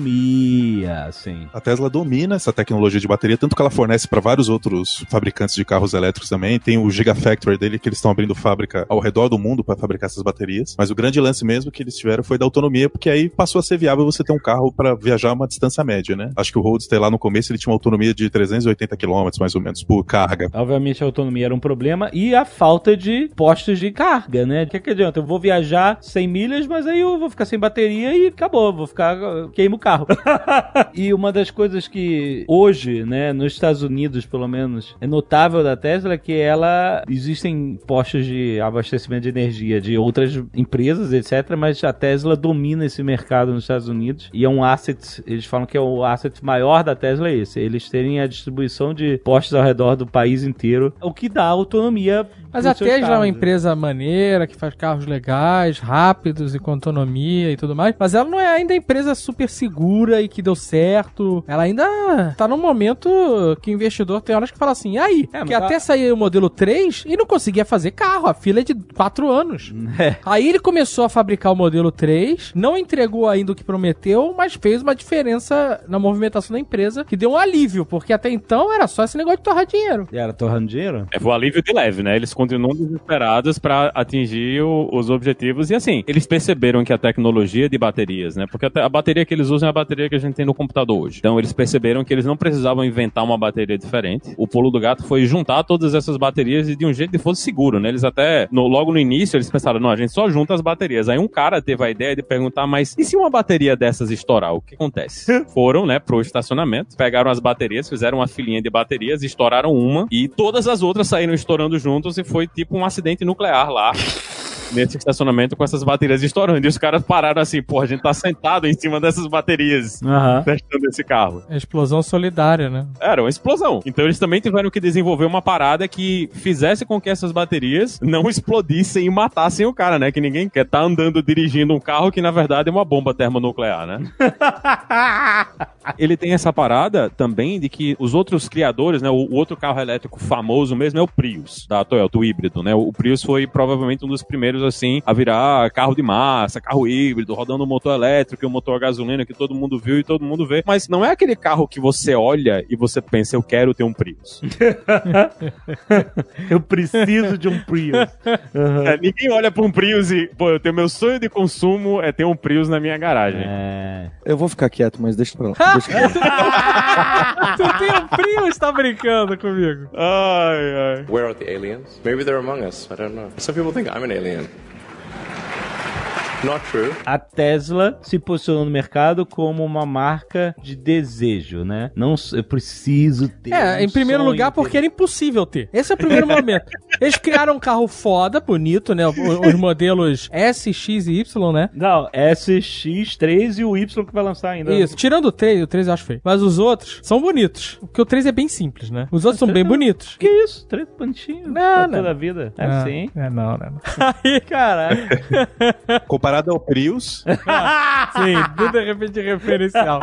autonomia, sim. A Tesla domina essa tecnologia de bateria, tanto que ela fornece para vários outros fabricantes de carros elétricos também. Tem o Gigafactory dele, que eles estão abrindo fábrica ao redor do mundo para fabricar essas baterias. Mas o grande lance mesmo que eles tiveram foi da autonomia, porque aí passou a ser viável você ter um carro para viajar uma distância média, né? Acho que o Roadster lá no começo ele tinha uma autonomia de 380 km mais ou menos por carga. Obviamente a autonomia era um problema e a falta de postos de carga, né? O que, que adianta? Eu vou viajar 100 milhas, mas aí eu vou ficar sem bateria e acabou, vou ficar queimo o carro. e uma das coisas que hoje, né, nos Estados Unidos, pelo menos, é notável da Tesla é que ela existem postos de abastecimento de energia de outras empresas, etc, mas a Tesla domina esse mercado nos Estados Unidos e é um asset, eles falam que é o asset maior da Tesla é esse, eles terem a distribuição de postos ao redor do país inteiro, o que dá autonomia Mas a Tesla é uma empresa maneira, que faz carros legais, rápidos e com autonomia e tudo mais. Mas ela não é ainda empresa super segura e que deu certo. Ela ainda tá num momento que o investidor tem horas que fala assim, e aí? É, que tá- até sair o modelo 3 e não conseguia fazer carro. A fila é de 4 anos. É. Aí ele começou a fabricar o modelo 3, não entregou ainda o que prometeu, mas fez uma diferença na movimentação da empresa que deu um alívio, porque até então era só esse negócio de torrar dinheiro. E era torrando dinheiro? É o alívio de leve, né? Eles continuam desesperados pra atingir o- os objetivos. E assim, eles perceberam que a tecnologia de baterias, né? Porque a, a bateria que eles usam é a bateria que a gente tem no computador hoje. Então eles perceberam que eles não precisavam inventar uma bateria diferente. O pulo do gato foi juntar todas essas baterias e de um jeito que fosse seguro, né? Eles até, no- logo no início, eles pensaram, não, a gente só junta as baterias. Aí um cara teve a ideia de perguntar, mas e se uma bateria dessas estourar, o que acontece? Foram, né, pro estacionamento, pegaram as baterias, fizeram uma filinha de baterias, estouraram uma e todas as outras saíram estourando juntos e foi tipo um acidente nuclear lá. Nesse estacionamento com essas baterias estourando. E os caras pararam assim, porra, a gente tá sentado em cima dessas baterias Aham. testando esse carro. É explosão solidária, né? Era uma explosão. Então eles também tiveram que desenvolver uma parada que fizesse com que essas baterias não explodissem e matassem o cara, né? Que ninguém quer estar andando dirigindo um carro que na verdade é uma bomba termonuclear, né? Ele tem essa parada também de que os outros criadores, né? O, o outro carro elétrico famoso mesmo é o Prius, da Toyota, o híbrido, né? O Prius foi provavelmente um dos primeiros, assim, a virar carro de massa, carro híbrido, rodando um motor elétrico e um motor a gasolina que todo mundo viu e todo mundo vê. Mas não é aquele carro que você olha e você pensa, eu quero ter um Prius. Eu preciso de um Prius. Uhum. É, ninguém olha pra um Prius e, pô, eu tenho meu sonho de consumo é ter um Prius na minha garagem. É. Eu vou ficar quieto, mas deixa pra lá. Deixa pra lá. tu tem um Prius, tá brincando comigo. Ai, ai. Where are the aliens? Maybe they're among us. I don't know. Some people think I'm an alien. Not true. A Tesla se posicionou no mercado como uma marca de desejo, né? Não, s- eu preciso ter. É, um em primeiro sonho lugar, ter. porque era impossível ter. Esse é o primeiro momento. Eles criaram um carro foda, bonito, né? Os os modelos S, X e Y, né? Não, SX3 e o Y que vai lançar ainda. Isso. Tirando o 3, o 3 eu acho feio. Mas os outros são bonitos. Porque o 3 é bem simples, né? Os outros são bem bonitos. Que isso? Três bonitinhos. Não, pra não. toda a vida. É Ah, assim. É, não, não. não. Aí, caralho. Comparado ao Prius, Sim, tudo é repente referencial.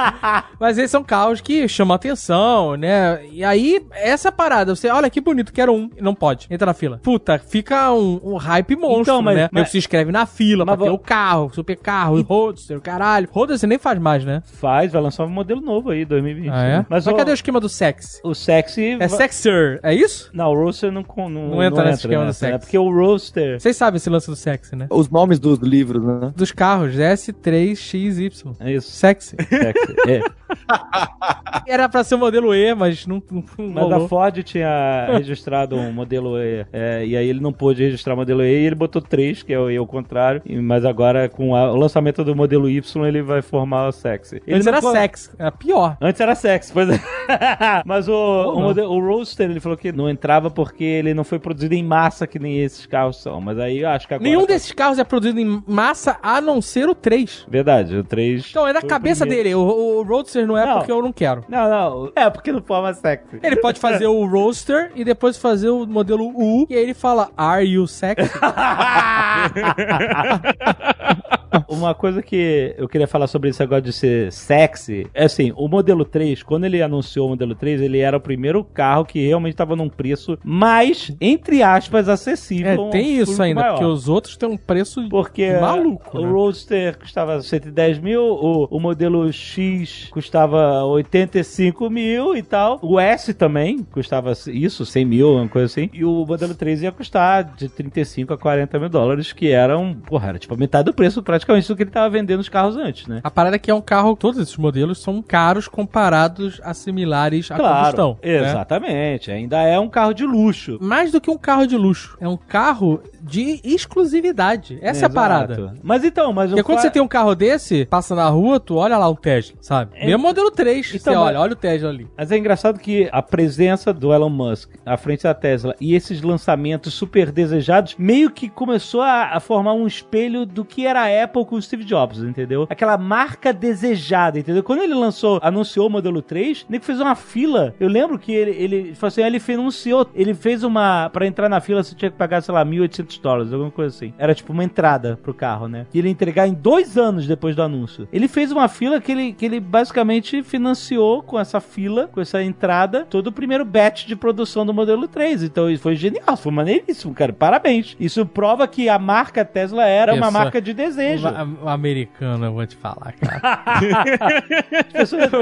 Mas esses são carros que chamam atenção, né? E aí, essa parada, você, olha que bonito, quero um, não pode, entra na fila. Puta, fica um, um hype monstro, Então, mas- né? mas- se inscreve na fila Mas pra ter vo- o carro, super carro, o roadster, o caralho. Roadster nem faz mais, né? Faz, vai lançar um modelo novo aí, 2020. Ah, é? Mas, Mas, o, cadê o esquema do sexy? o sexy... É sexer, é isso? Não, o Roaster não, não, Não entra nesse esquema do né? sexy. Porque o Roaster... Vocês sabem esse lance do sexy, né? Os nomes dos livros, né? Dos carros, S3XY. É isso. Sexy. Sexy. É. Era pra ser o modelo E, mas não, não, Mas rolou. a Ford tinha registrado um modelo E, é, e aí ele não pôde registrar o modelo E e ele botou 3, que é o E ao contrário. Mas agora, com a- o lançamento do modelo Y, ele vai formar o Sexy. Ele Antes era sexy, era pior. Antes era sexy, pois é. Mas o, o, modelo- o Roadster, ele falou que não entrava porque ele não foi produzido em massa que nem esses carros são. Mas aí eu acho que agora... Nenhum tá- desses carros é produzido em massa a não ser o 3. Verdade, o 3... Então é da o cabeça dele. O, o Roadster não é Não. porque eu não quero. Não, não. É porque não forma sexy. Ele pode fazer o Roadster e depois fazer o modelo U. E aí ele fala, Are you sexy? Uma coisa que eu queria falar sobre esse negócio de ser sexy é assim: o modelo 3, quando ele anunciou o modelo 3, ele era o primeiro carro que realmente estava num preço mais, entre aspas, acessível. É, tem ao isso ainda, maior. porque os outros têm um preço Porque maluco. o né? Roadster custava 110 mil, o, o modelo X custava 85 mil e tal. O S também custava isso, 100 mil, uma coisa assim. E o modelo 3 ia custar de 35 a 40 mil dólares, que eram, porra, era tipo a metade do preço praticamente do que ele tava vendendo os carros antes, né? A parada é que é um carro, todos esses modelos são caros comparados a similares à combustão. né? exatamente. Ainda é um carro de luxo. Mais do que um carro de luxo. É um carro de exclusividade. Essa é a Exato. parada. Mas então, mas Porque o quando você tem um carro desse, passa na rua, tu olha lá o Tesla, sabe? É- Mesmo modelo 3, Então, você olha, olha o Tesla ali. Mas é engraçado que a presença do Elon Musk à frente da Tesla e esses lançamentos super desejados meio que começou a, a formar um espelho do que era a Apple com o Steve Jobs, entendeu? Aquela marca desejada, entendeu? Quando ele lançou, anunciou o modelo 3, nem fez uma fila. Eu lembro que ele, ele falou assim, ele anunciou, ele fez uma, pra entrar na fila você tinha que pagar, sei lá, 1.800 dólares, alguma coisa assim. Era tipo uma entrada pro carro, né? E ele ia entregar em dois anos depois do anúncio. Ele fez uma fila que ele, que ele basicamente financiou com essa fila, com essa entrada, todo o primeiro batch de produção do modelo 3. Então isso foi genial, foi maneiríssimo, cara. Parabéns. Isso prova que a marca Tesla era uma marca de desejo. Americano, eu vou te falar, cara.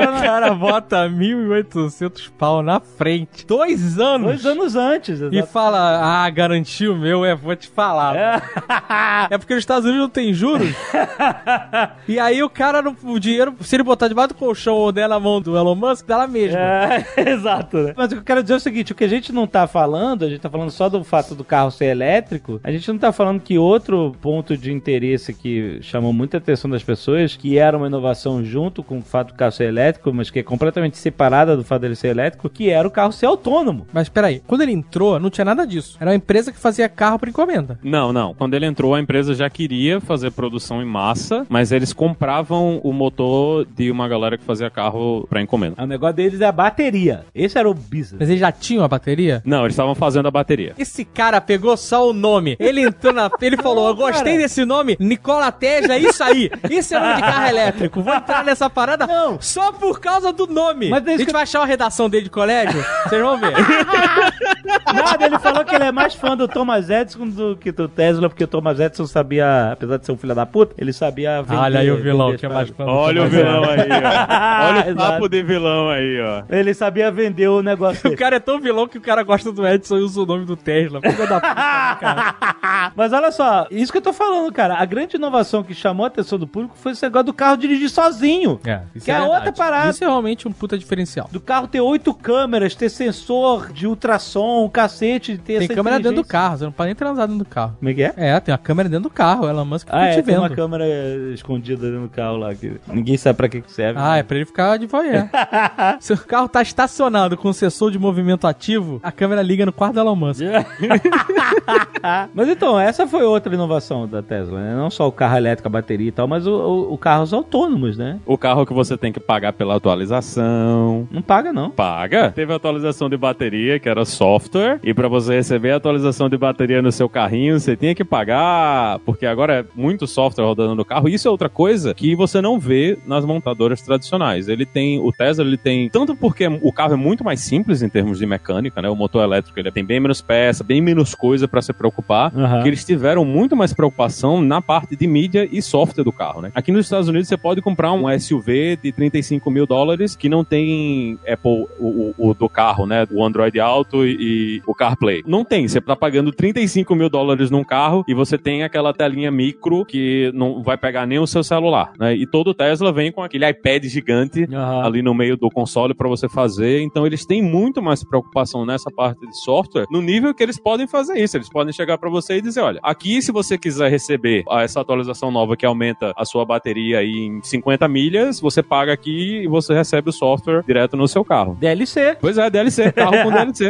O cara bota 1.800 pau na frente. Dois anos. Dois anos antes, E exato. fala, ah, garantiu o meu, é, vou te falar. É. porque nos Estados Unidos não tem juros. e aí o cara, não- o dinheiro, se ele botar debaixo do colchão ou der na mão do Elon Musk, dá lá mesmo. É, exato, né? Mas o que eu quero dizer é o seguinte: o que a gente não tá falando, a gente tá falando só do fato do carro ser elétrico, a gente não tá falando que outro ponto de interesse que chamou muita atenção das pessoas, que era uma inovação junto com o fato do carro ser elétrico, mas que é completamente separada do fato dele ser elétrico, que era o carro ser autônomo. Mas peraí, quando ele entrou, não tinha nada disso. Era uma empresa que fazia carro por encomenda. Encomenda. Não, não. Quando ele entrou, a empresa já queria fazer produção em massa, mas eles compravam o motor de uma galera que fazia carro pra encomenda. O negócio deles é a bateria. Esse era o business. Mas eles já tinham a bateria? Não, eles estavam fazendo a bateria. Esse cara pegou só o nome. Ele entrou na. Ele falou: Eu gostei desse nome, Nicola Tesla, é isso aí. Isso é nome de carro elétrico. Vou entrar nessa parada Não. só por causa do nome. Mas é a isso gente que- vai achar uma redação dele de colégio. Vocês vão ver. Nada, ele falou que ele é mais fã do Thomas Edison do que do Tesla, porque o Thomas Edison sabia, apesar de ser um filho da puta, ele sabia vender. Olha aí o vilão, é as mais Olha o vilão Edison. aí, ó. Olha o papo de vilão aí, ó. Ele sabia vender o negócio O cara é tão vilão que o cara gosta do Edson e usa o nome do Tesla. Filha da puta, cara. Mas olha só, isso que eu tô falando, cara. A grande inovação que chamou a atenção do público foi esse negócio do carro dirigir sozinho. É, isso Que é verdade. outra parada. Isso é realmente um puta diferencial. Do carro ter oito câmeras, ter sensor de ultrassom, cacete, ter Tem essa câmera dentro do carro, você não pode nem transar dentro do carro. Como é que é? É, tem uma câmera dentro do carro, Elon Musk fica Ah, é, te tem vendo. uma câmera escondida dentro do carro lá, que ninguém sabe pra que serve. Ah, é pra ele ficar de voyeur. Se o carro tá estacionado com sensor de movimento ativo, a câmera liga no quarto do Elon Musk. Mas então, essa foi outra inovação da Tesla, né? Não só o carro elétrico, a bateria e tal, mas o, o, o carros autônomos, né? O carro que você tem que pagar pela atualização. Não paga, não. Paga. Teve atualização de bateria, que era software. E pra você receber a atualização de bateria no seu carrinho, você tinha que pagar. Porque agora é muito software rodando no carro. Isso é outra coisa que você não vê nas montadoras tradicionais. Ele tem. O Tesla, ele tem. Tanto porque o carro é muito mais simples em termos de mecânica, né? O motor elétrico ele tem bem menos peça, bem menos coisa pra se preocupar. Aham. Que eles tiveram muito mais preocupação na parte de mídia e software do carro, né? Aqui nos Estados Unidos você pode comprar um SUV de 35 mil dólares que não tem Apple, o, o- o do carro, né? O Android Auto e, e o CarPlay. Não tem. Você tá pagando 35 mil dólares num carro e você tem aquela telinha micro que não vai pegar nem o seu celular, né? E todo Tesla vem com aquele iPad gigante Aham. ali no meio do console para você fazer. Então eles têm muito mais preocupação nessa parte de software, no nível que eles podem fazer isso. Eles podem chegar para você e dizer, olha, aqui se você quiser receber ah, essa atualização nova que aumenta a sua bateria aí em 50 milhas, você paga aqui e você recebe o software direto no seu carro. DLC. Pois é, DLC, carro com DLC.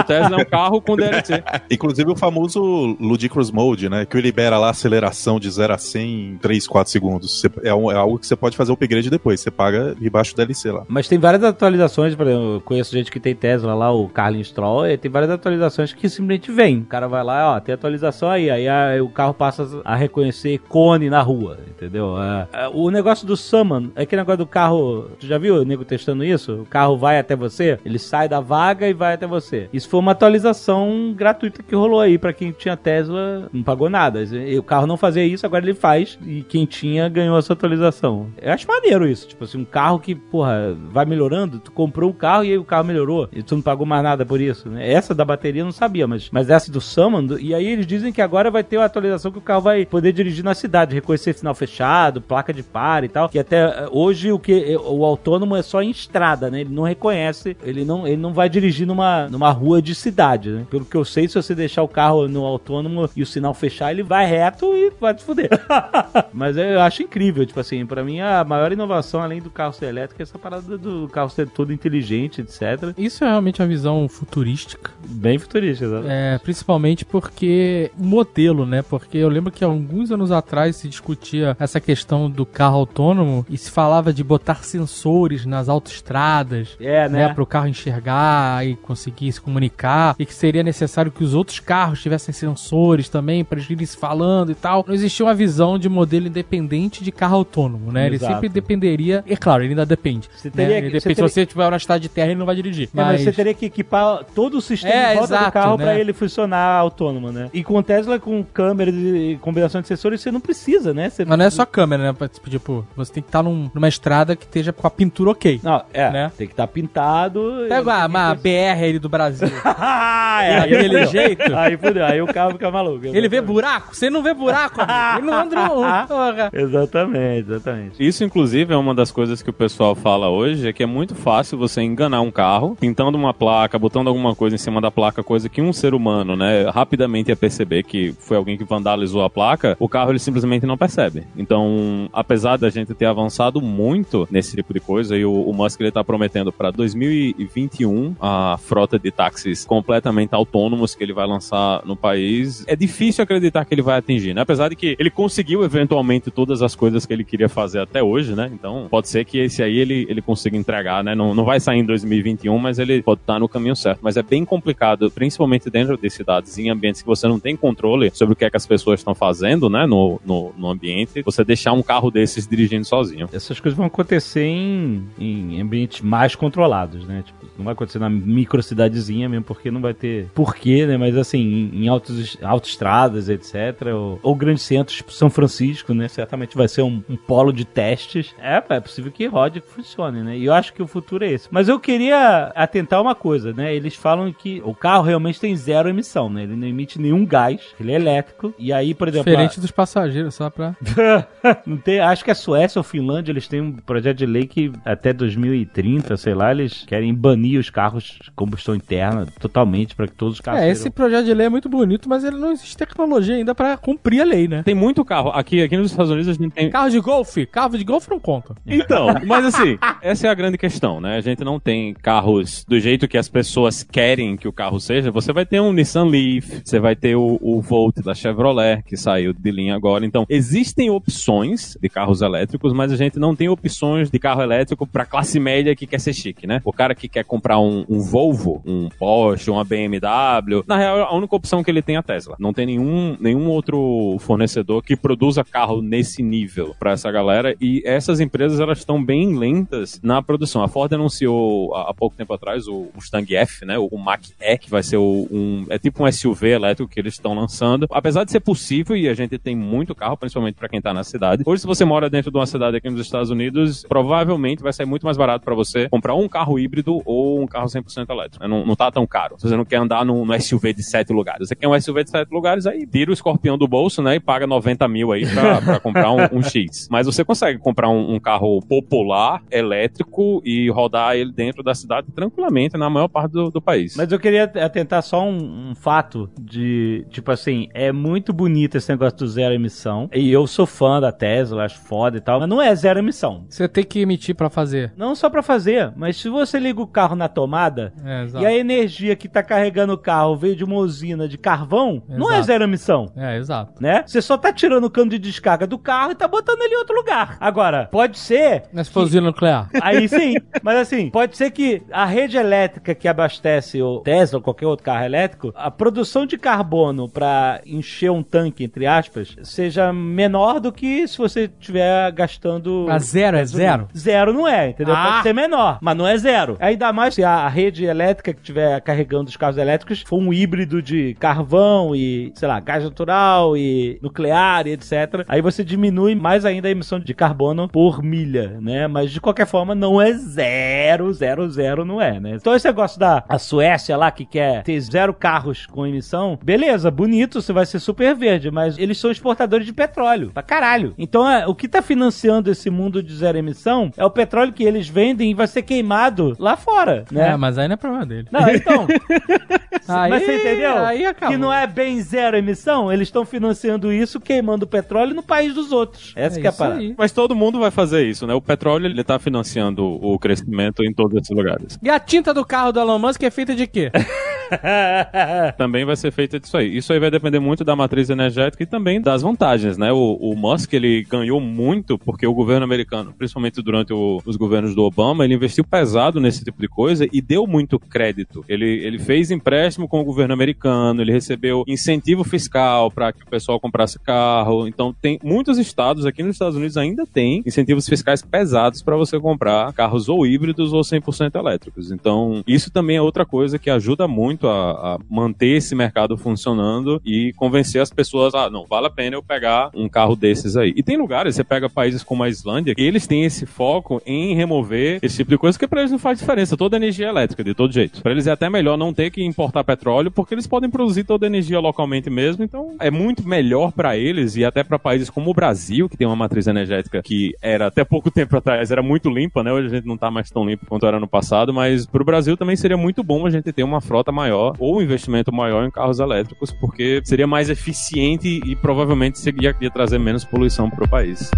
O Tesla é um carro com DLC. Inclusive o famoso Ludicrous Mode, né? Que libera lá a aceleração de 0 a 100 em 3, 4 segundos. É, um- é algo que você pode fazer o upgrade depois. Você paga debaixo do DLC lá. Mas tem várias atualizações, por exemplo, eu conheço gente que tem Tesla lá, o Carlin Stroll, e tem várias atualizações que simplesmente vem. O cara vai lá, ó, tem atualização aí, aí o carro passa a reconhecer cone na rua, entendeu? É, é, o negócio do Summon, é aquele negócio do carro, tu já viu o nego testando isso? O carro vai até você, ele sai da vaga e vai até você. Isso foi uma atualização gratuita que rolou aí pra quem tinha Tesla, não pagou nada. E O carro não fazia isso, agora ele faz, e quem tinha ganhou essa atualização. Eu acho maneiro isso, tipo assim, um carro que, porra, vai melhorando, tu comprou um carro e aí o carro melhorou, e tu não pagou mais nada por isso, né? Essa da bateria eu não sabia, mas, mas essa do Summon, e aí eles dizem que agora vai ter uma atualização que o carro vai poder dirigir na cidade, reconhecer sinal fechado, placa de pare e tal, que até eh, hoje o que eh, o autônomo é só em estrada, né? Ele não reconhece, ele não, ele não vai dirigir numa, numa rua de cidade, né? Pelo que eu sei, se você deixar o carro no autônomo e o sinal fechar, ele vai reto e vai te fuder. Mas eu acho incrível, tipo assim, pra mim a maior inovação, além do carro ser elétrico, é essa parada do carro ser todo inteligente, etc. Isso é realmente uma visão futurística. Bem futurista, exato. É, principalmente porque o modelo, né? Porque eu lembro que alguns anos atrás se discutia essa questão do carro autônomo e se falava de botar sensores nas autoestradas. É, Né, né? para o carro enxergar e conseguir se comunicar, e que seria necessário que os outros carros tivessem sensores também para eles irem se falando e tal. Não existia uma visão de modelo independente de carro autônomo, né? Ele Exato. sempre dependeria, e claro, ele ainda depende. Você né? teria Ele que- você depende. teria- Se você tiver na estrada de terra, ele não vai dirigir. É, mas você teria que equipar todo o sistema É, em volta do exato, carro né? pra ele funcionar autônomo, né? E com o Tesla, com câmera e combinação de sensores, você não precisa, né? Você Mas não é só câmera, né? Pra, Tipo, tipo, você tem que estar num- numa estrada que esteja com a pintura ok. Não, é. Né? Tem que estar pintado. Pega uma, uma BR aí do Brasil. É, aí Daquele fudeu. jeito. Aí fudeu, aí o carro fica maluco. Ele vê buraco? Você não vê buraco, amigo. Ele não anda no... Porra. Exatamente, exatamente. Isso, inclusive, é uma das coisas que o pessoal fala hoje, é que é muito fácil você enganar um carro, pintando uma placa, botando alguma coisa em cima da placa, coisa que um ser humano, né, rapidamente ia perceber que foi alguém que vandalizou a placa, o carro ele simplesmente não percebe. Então, apesar da gente ter avançado muito nesse tipo de coisa, e o, o Musk ele tá prometendo para 2021 a frota de táxis completamente autônomos que ele vai lançar no país, é difícil acreditar que ele vai atingir, né? Apesar de que ele conseguiu eventualmente todas as coisas que ele queria fazer até hoje, né? Então, pode ser que esse aí ele, ele consiga entregar, né? Não, não vai sair em 2021, mas ele pode estar no caminho certo. Mas é bem complicado, principalmente dentro de cidades, em ambientes que você não tem controle sobre o que é que as pessoas estão fazendo, né? No, no, no ambiente, você deixar um carro desses dirigindo sozinho. Essas coisas vão acontecer em, em ambientes mais controlados, né? Tipo, não vai acontecer na microcidadezinha mesmo, porque não vai ter porquê, né? Mas assim, em, em autos, autoestradas, etc. Ou, ou grandes centros, tipo São Francisco, né? Certamente vai ser um, um polo de testes. É, é possível que rode que funcione, né? E eu acho que o futuro é esse. Mas eu queria atentar uma coisa, né? Eles falam que o carro realmente tem zero emissão, né? Ele não emite nenhum gás, ele é elétrico. E aí, por exemplo. Diferente dos passageiros, só pra. não tem, acho que a Suécia ou Finlândia, eles têm um projeto de lei que até 2030, sei lá, eles querem banir os carros de combustão interna totalmente para que todos os carros É, esse projeto de lei é muito bonito, mas ele não existe tecnologia ainda pra cumprir a lei, né? Tem muito carro. Aqui, aqui nos Estados Unidos a gente tem. Carro de golfe, carro de golfe não conta. Então, mas assim, essa é a grande questão, né? A gente não tem carros do jeito que as pessoas querem que o carro seja. Você vai ter um Nissan Leaf, você vai ter o, o Volt da Chevrolet, que saiu de linha agora. Então, existem opções de carros elétricos, mas a gente não tem opções de carro elétrico pra classe média que quer ser chique, né? O cara que quer comprar um, um Volvo, um Porsche, uma BMW, na real, a única opção que ele tem é a Tesla. Não tem nenhum, nenhum outro fornecedor que produza carro nesse nível pra essa galera. E essas empresas, elas estão bem lentas na produção. A Ford anunciou há há pouco tempo atrás o Mustang F, né? O Mach-E, que vai ser o- um... É tipo um SUV elétrico que eles estão lançando. Apesar de ser possível, e a gente tem muito carro, principalmente pra quem tá na cidade. Hoje, se você mora dentro de uma cidade aqui nos Estados Unidos, provavelmente vai sair muito mais barato pra você comprar um carro híbrido ou um carro 100% elétrico. Não, não tá tão caro. Se você não quer andar num, num SUV de sete lugares. Você quer um SUV de sete lugares, aí tira o escorpião do bolso, né? E paga 90 mil aí pra, pra comprar um, um X. Mas você consegue comprar um, um carro popular, elétrico e rodar ele dentro da cidade tranquilamente na maior parte do, do país. Mas eu queria atentar só um, um fato de, tipo assim, é muito bonito esse negócio do zero emissão. E eu sou fã da Tesla, acho foda e tal, mas não é zero emissão. Você tem que emitir pra fazer. Não só pra fazer, mas se você liga o carro na tomada É, exato. e a energia que tá carregando o carro veio de uma usina de carvão, não é Exato. zero emissão. É, exato. Né? Você só tá tirando o cano de descarga do carro e tá botando ele em outro lugar. Agora, pode ser Mas se for usina nuclear. Aí sim, mas assim, pode ser que a rede elétrica que abastece o Tesla ou qualquer outro carro elétrico, a produção de carbono pra encher um tanque, entre aspas, seja menor do que se você estiver gastando. A zero é zero? Zero não é, entendeu? Ah. Pode ser menor, mas não é zero. Ainda mais se a rede elétrica que estiver carregando os carros elétricos for um híbrido de carvão e, sei lá, gás natural e nuclear e etc. Aí você diminui mais ainda a emissão de carbono por milha, né? Mas de qualquer forma não é zero, zero, zero não é, né? Então esse negócio da a Suécia lá que quer ter zero carros com emissão, beleza, bonito, você vai ser super verde, mas eles são exportadores de petróleo, pra caralho. Então é, o que tá financiando esse mundo de zero emissão é o petróleo que eles vendem e vai ser queimado lá fora, né? É, mas aí não é problema dele. Não, então, Aí, mas você entendeu? Aí acabou. Que não é bem zero emissão, eles estão financiando isso queimando petróleo no país dos outros. Essa É que é a parada. aí. Mas todo mundo vai fazer isso, né? O petróleo, ele tá financiando o crescimento em todos esses lugares. E a tinta do carro do Elon Musk é feita de quê? Também vai ser feito disso aí. Isso aí vai depender muito da matriz energética e também das vantagens, né? O, o Musk, ele ganhou muito porque o governo americano, principalmente durante o- os governos do Obama, ele investiu pesado nesse tipo de coisa e deu muito crédito. Ele, ele fez empréstimo com o governo americano, ele recebeu incentivo fiscal para que o pessoal comprasse carro. Então, tem muitos estados aqui nos Estados Unidos ainda tem incentivos fiscais pesados para você comprar carros ou híbridos ou 100% elétricos. Então, isso também é outra coisa que ajuda muito a, a manter esse mercado funcionando e convencer as pessoas, ah, não, vale a pena eu pegar um carro desses aí. E tem lugares, você pega países como a Islândia, que eles têm esse foco em remover esse tipo de coisa, que para eles não faz diferença, toda energia elétrica, de todo jeito. Para eles é até melhor não ter que importar petróleo, porque eles podem produzir toda a energia localmente mesmo, então é muito melhor para eles e até para países como o Brasil, que tem uma matriz energética que era até pouco tempo atrás era muito limpa, né? Hoje a gente não tá mais tão limpo quanto era no passado, mas pro Brasil também seria muito bom a gente ter uma frota maior maior ou um investimento maior em carros elétricos, porque seria mais eficiente e provavelmente seria, ia trazer menos poluição para o país.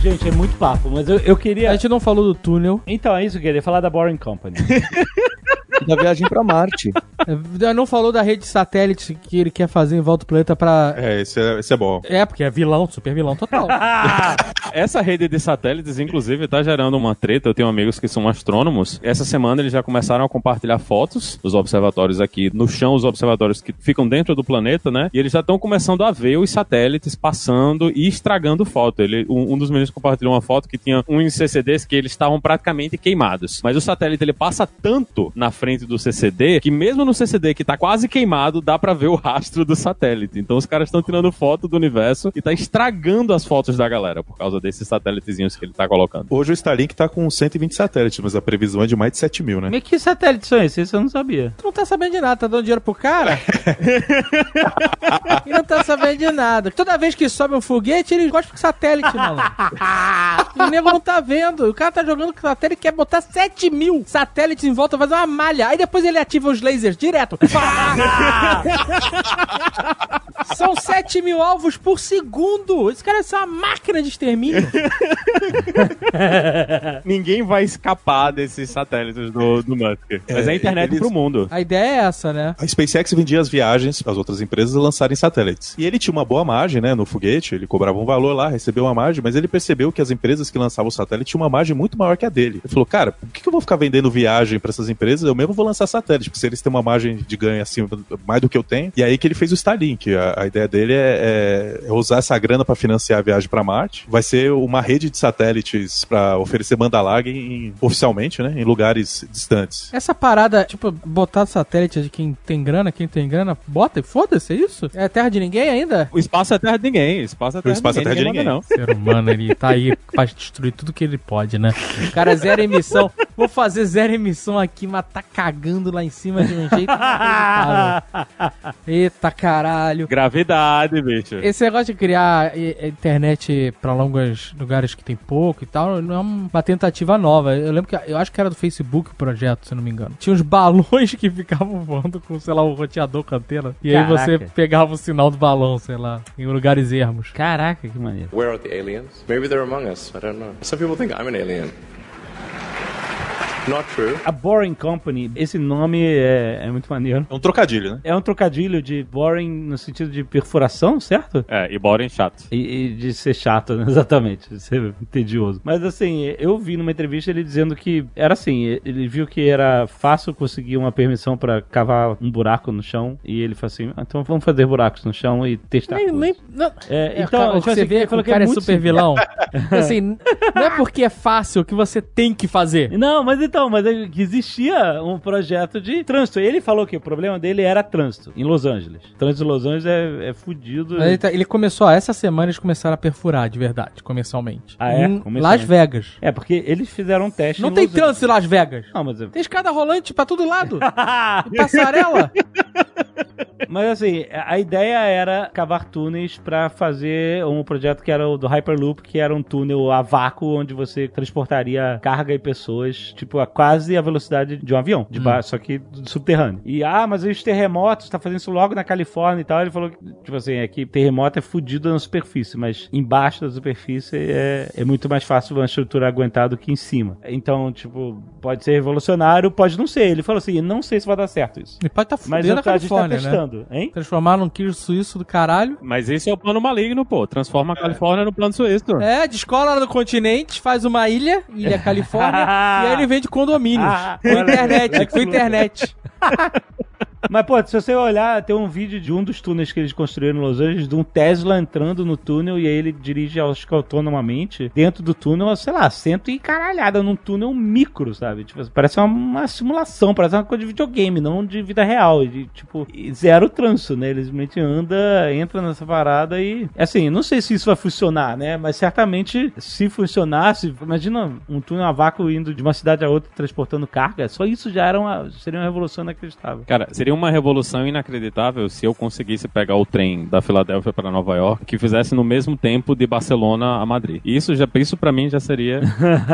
Gente, é muito papo, mas eu, eu queria. A gente não falou do túnel. Então, é isso que eu queria falar da Boring Company. Da viagem pra Marte. É, Não falou da rede de satélite que ele quer fazer em volta do planeta pra. É, esse é, esse é bom. É, porque é vilão, super vilão total. Essa rede de satélites, inclusive, tá gerando uma treta. Eu tenho amigos que são astrônomos. Essa semana eles já começaram a compartilhar fotos dos observatórios aqui no chão, os observatórios que ficam dentro do planeta, né? E eles já estão começando a ver os satélites passando e estragando foto. Ele, um, um dos meninos compartilhou uma foto que tinha uns CCDs que eles estavam praticamente queimados. Mas o satélite ele passa tanto na frente do CCD que mesmo no CCD que tá quase queimado, dá pra ver o rastro do satélite. Então os caras estão tirando foto do universo e tá estragando as fotos da galera por causa desses satélitezinhos que ele tá colocando. Hoje o Starlink tá com 120 satélites, mas a previsão é de mais de 7 mil, né? Mas que satélites são esses? Isso eu não sabia. Tu não tá sabendo de nada, tá dando dinheiro pro cara? e não tá sabendo de nada. Toda vez que sobe um foguete, ele gosta de satélite, maluco. E o nego não tá vendo. O cara tá jogando com satélite e quer botar 7 mil satélites em volta, fazer uma malha. Aí depois ele ativa os lasers direto. São 7 mil alvos por segundo. Esse cara é uma máquina de extermínio. Ninguém vai escapar desses satélites do, do Musk. Mas é a internet eles- pro mundo. A ideia é essa, né? A SpaceX vendia as viagens para as outras empresas lançarem satélites. E ele tinha uma boa margem, né, no foguete, ele cobrava um valor lá, recebeu uma margem, mas ele percebeu que as empresas que lançavam o satélite tinham uma margem muito maior que a dele. Ele falou, cara, por que, que eu vou ficar vendendo viagem para essas empresas? Eu mesmo vou lançar satélite, porque se eles têm uma margem de ganho assim, mais do que eu tenho. E aí que ele fez o Starlink. A, a ideia dele é, é- é usar essa grana para financiar a viagem para Marte. Vai ser uma rede de satélites para oferecer banda larga em- oficialmente, né, em lugares distantes. Essa parada, tipo, botar satélite de quem tem grana, quem tem grana, bota e foda-se, é isso? É terra de ninguém ainda? O espaço é terra de ninguém. O espaço é terra, espaço é de, ninguém, terra de ninguém manda, O ser humano, ele tá aí pra destruir tudo que ele pode, né? O cara é zero emissão. Vou fazer zero emissão aqui, mas tá cagando lá em cima de um jeito. Eita caralho. Gravidade, bicho. Esse negócio de criar i- internet pra longos lugares que tem pouco e tal, não é uma tentativa nova. Eu lembro que eu acho que era do Facebook o projeto, se não me engano. Tinha uns balões que ficavam voando com, sei lá, um roteador com antena. E aí você Caraca. pegava o sinal do balão, sei lá, em lugares ermos. Caraca, que maneiro. Where are the aliens? Maybe they're among us. I don't know. Some people think I'm an alien. Not true. A Boring Company, esse nome é, é muito maneiro. É um trocadilho, né? É um trocadilho de boring no sentido de perfuração, certo? É, e bora em chato. E, e de ser chato, né? exatamente, de ser tedioso. Mas assim, eu vi numa entrevista ele dizendo que era assim, ele viu que era fácil conseguir uma permissão pra cavar um buraco no chão e ele falou assim, "Ah, então vamos fazer buracos no chão e testar Nem, coisas." nem, não. É, É, então, cara, tipo você assim, vê ele que falou o que é cara é muito super vilão. assim, não é porque é fácil que você tem que fazer. Não, mas então, mas existia um projeto de trânsito. Ele falou que o problema dele era trânsito em Los Angeles. Trânsito em Los Angeles é, é fudido. Ele, tá- ele começou, essa semana eles começaram a perfurar de verdade, comercialmente. Ah, é? Em. Las Vegas. É, porque eles fizeram um teste. Não em tem Los trânsito em Las Vegas. Não, mas, Tem escada rolante pra todo lado. passarela. Mas assim, a ideia era cavar túneis pra fazer um projeto que era o do Hyperloop, que era um túnel a vácuo onde você transportaria carga e pessoas, tipo, a quase a velocidade de um avião, de baixo, só que subterrâneo. E ah, mas os terremotos, tá fazendo isso logo na Califórnia e tal. Ele falou que, tipo assim, é que terremoto é fudido na superfície, mas embaixo da superfície é, é muito mais fácil uma estrutura aguentar do que em cima. Então, tipo, pode ser revolucionário, pode não ser. Ele falou assim, não sei se vai dar certo isso. E pode tá Mas fudendo eu, a tá Califórnia, né? testando, hein? Transformar num queijo suíço do caralho. Mas esse é o plano maligno, pô. Transforma a Califórnia no plano suíço. É, descola no continente, faz uma ilha, Ilha Califórnia, e aí ele vende condomínios. Ah, com internet, com internet. Mas, pô, se você olhar, tem um vídeo de um dos túneis que eles construíram em Los Angeles, de um Tesla entrando no túnel e aí ele dirige, acho que autonomamente, dentro do túnel, sei lá, cento e caralhada, num túnel micro, sabe? Tipo, parece uma, uma simulação, parece uma coisa de videogame, não de vida real. De, tipo, zero trânsito, né? Ele simplesmente anda, entra nessa parada e. Assim, não sei se isso vai funcionar, né? Mas certamente, se funcionasse, imagina um túnel a vácuo indo de uma cidade a outra transportando carga, só isso já era uma, seria uma revolução inacreditável. Cara, seria seria uma revolução inacreditável se eu conseguisse pegar o trem da Filadélfia para Nova York que fizesse no mesmo tempo de Barcelona a Madrid. Isso já isso para mim já seria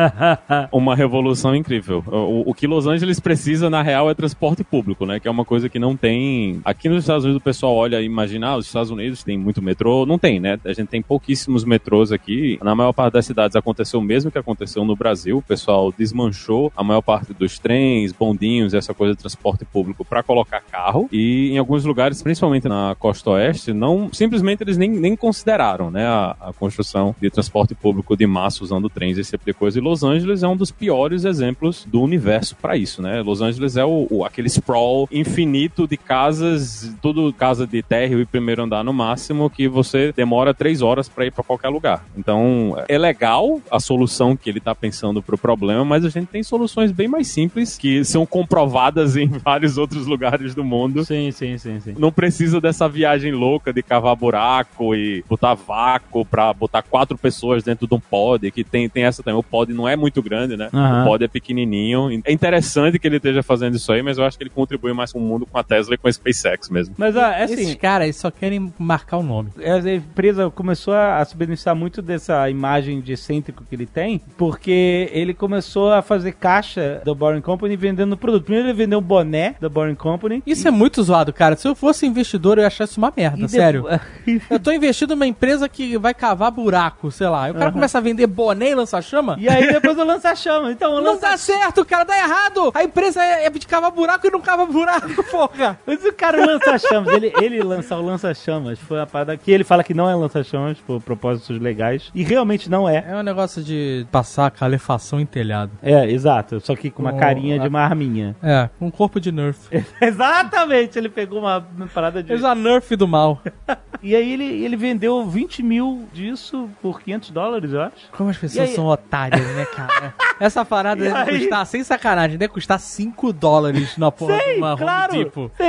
uma revolução incrível. O, o, que Los Angeles precisa na real é transporte público, né? Que é uma coisa que não tem aqui nos Estados Unidos. O pessoal olha e imagina, ah, os Estados Unidos tem muito metrô, não tem, né? A gente tem pouquíssimos metrôs aqui. Na maior parte das cidades aconteceu o mesmo que aconteceu no Brasil. O pessoal desmanchou a maior parte dos trens, bondinhos, essa coisa de transporte público para colocar carro. E em alguns lugares, principalmente na costa oeste, não simplesmente eles nem, nem consideraram, né, a, a construção de transporte público de massa usando trens, esse tipo de coisa. E Los Angeles é um dos piores exemplos do universo para isso, né? Los Angeles é o, o, aquele sprawl infinito de casas, tudo casa de térreo e primeiro andar no máximo, que você demora três horas para ir para qualquer lugar. Então, é legal a solução que ele está pensando para o problema, mas a gente tem soluções bem mais simples que são comprovadas em vários outros lugares do mundo. Sim, sim, sim, sim. Não precisa dessa viagem louca de cavar buraco e botar vácuo para botar quatro pessoas dentro de um pod, que tem, tem essa também. O pod não é muito grande, né? Aham. O pod é pequenininho. É interessante que ele esteja fazendo isso aí, mas eu acho que ele contribui mais com o mundo com a Tesla e com a SpaceX mesmo. Mas ah, é Esses assim, caras eles só querem marcar o nome. a empresa começou a se beneficiar muito dessa imagem de excêntrico que ele tem, porque ele começou a fazer caixa da Boring Company vendendo produto. Primeiro ele vendeu o boné da Boring Company. Isso é muito zoado, cara. Se eu fosse investidor, eu ia achar isso uma merda, e sério. depois- Eu tô investindo numa empresa que vai cavar buraco, sei lá. E o cara começa a vender boné e lança-chama. E aí depois eu lança chama. Então, eu Não lança dá certo, cara, dá errado! A empresa é é de cavar buraco e não cava buraco, porra! Mas o cara lança chamas, ele, ele lança o lança-chamas. Foi a parada que ele fala que não é lança-chamas por propósitos legais. E realmente não é. É um negócio de passar calefação em telhado. É, exato. Só que com uma Oh, carinha de uma arminha. É, com um corpo de nerf. Exatamente, ele pegou uma, parada de. Fez a nerf do mal. E aí ele, ele vendeu 20 mil disso por 500 dólares, eu acho. Como as pessoas aí- são otárias, né, cara? Essa parada deve aí? custar, sem sacanagem, deve custar 5 dólares na porra de Sim, uma claro. Home Depot.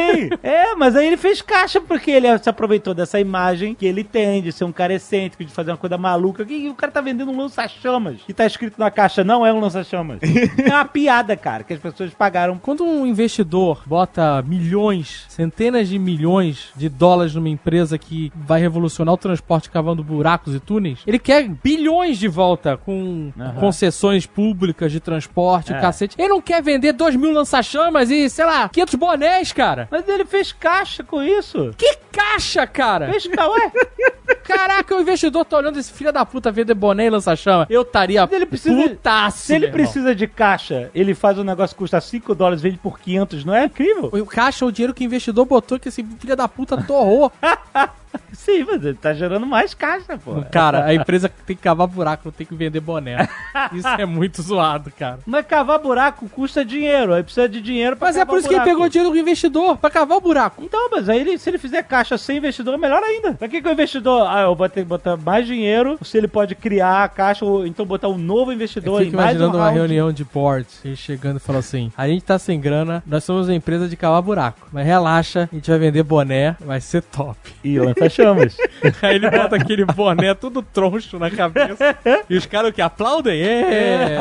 É, mas aí ele fez caixa porque ele se aproveitou dessa imagem que ele tem de ser um cara excêntrico, de fazer uma coisa maluca. E o cara tá vendendo um lança-chamas. E tá escrito na caixa, não é um lança-chamas. é uma piada, cara, que as pessoas pagaram. Quando um investidor bota milhões, centenas de milhões de dólares numa empresa que vai revolucionar o transporte cavando buracos e túneis, ele quer bilhões de volta com Aham. concessões públicas de transporte, É. cacete. Ele não quer vender 2 mil lança-chamas e, sei lá, 500 bonés, cara. Mas ele fez caixa com isso. Que caixa, cara! Fez caixa, ué. Caraca, o investidor tá olhando esse filho da puta vender boné e lança-chama. Eu estaria Ele precisa- putaço, Se ele precisa de caixa, ele faz um negócio que custa 5 dólares, vende por 500, não é incrível? O caixa é o dinheiro que o investidor botou que esse filho da puta torrou. Sim, mas ele tá gerando mais caixa, pô. Cara, a empresa tem que cavar buraco, não tem que vender boné. Isso é muito zoado, cara. Mas cavar buraco custa dinheiro, aí precisa de dinheiro pra Mas é por isso que ele buraco. pegou dinheiro do investidor, pra cavar o buraco. Então, mas aí ele- se ele fizer caixa sem investidor, é melhor ainda. Pra que, que o investidor. Ah, eu vou ter que botar mais dinheiro, se ele pode criar a caixa, ou então botar um novo Eu investidor fico e mais um imaginando uma round. reunião de board, ele chegando e falando assim: a gente tá sem grana, nós somos uma empresa de cavar buraco. Mas relaxa, a gente vai vender boné, vai ser top. E lança chamas. Aí ele bota aquele boné tudo troncho na cabeça. e os caras o que? Aplaudem? É!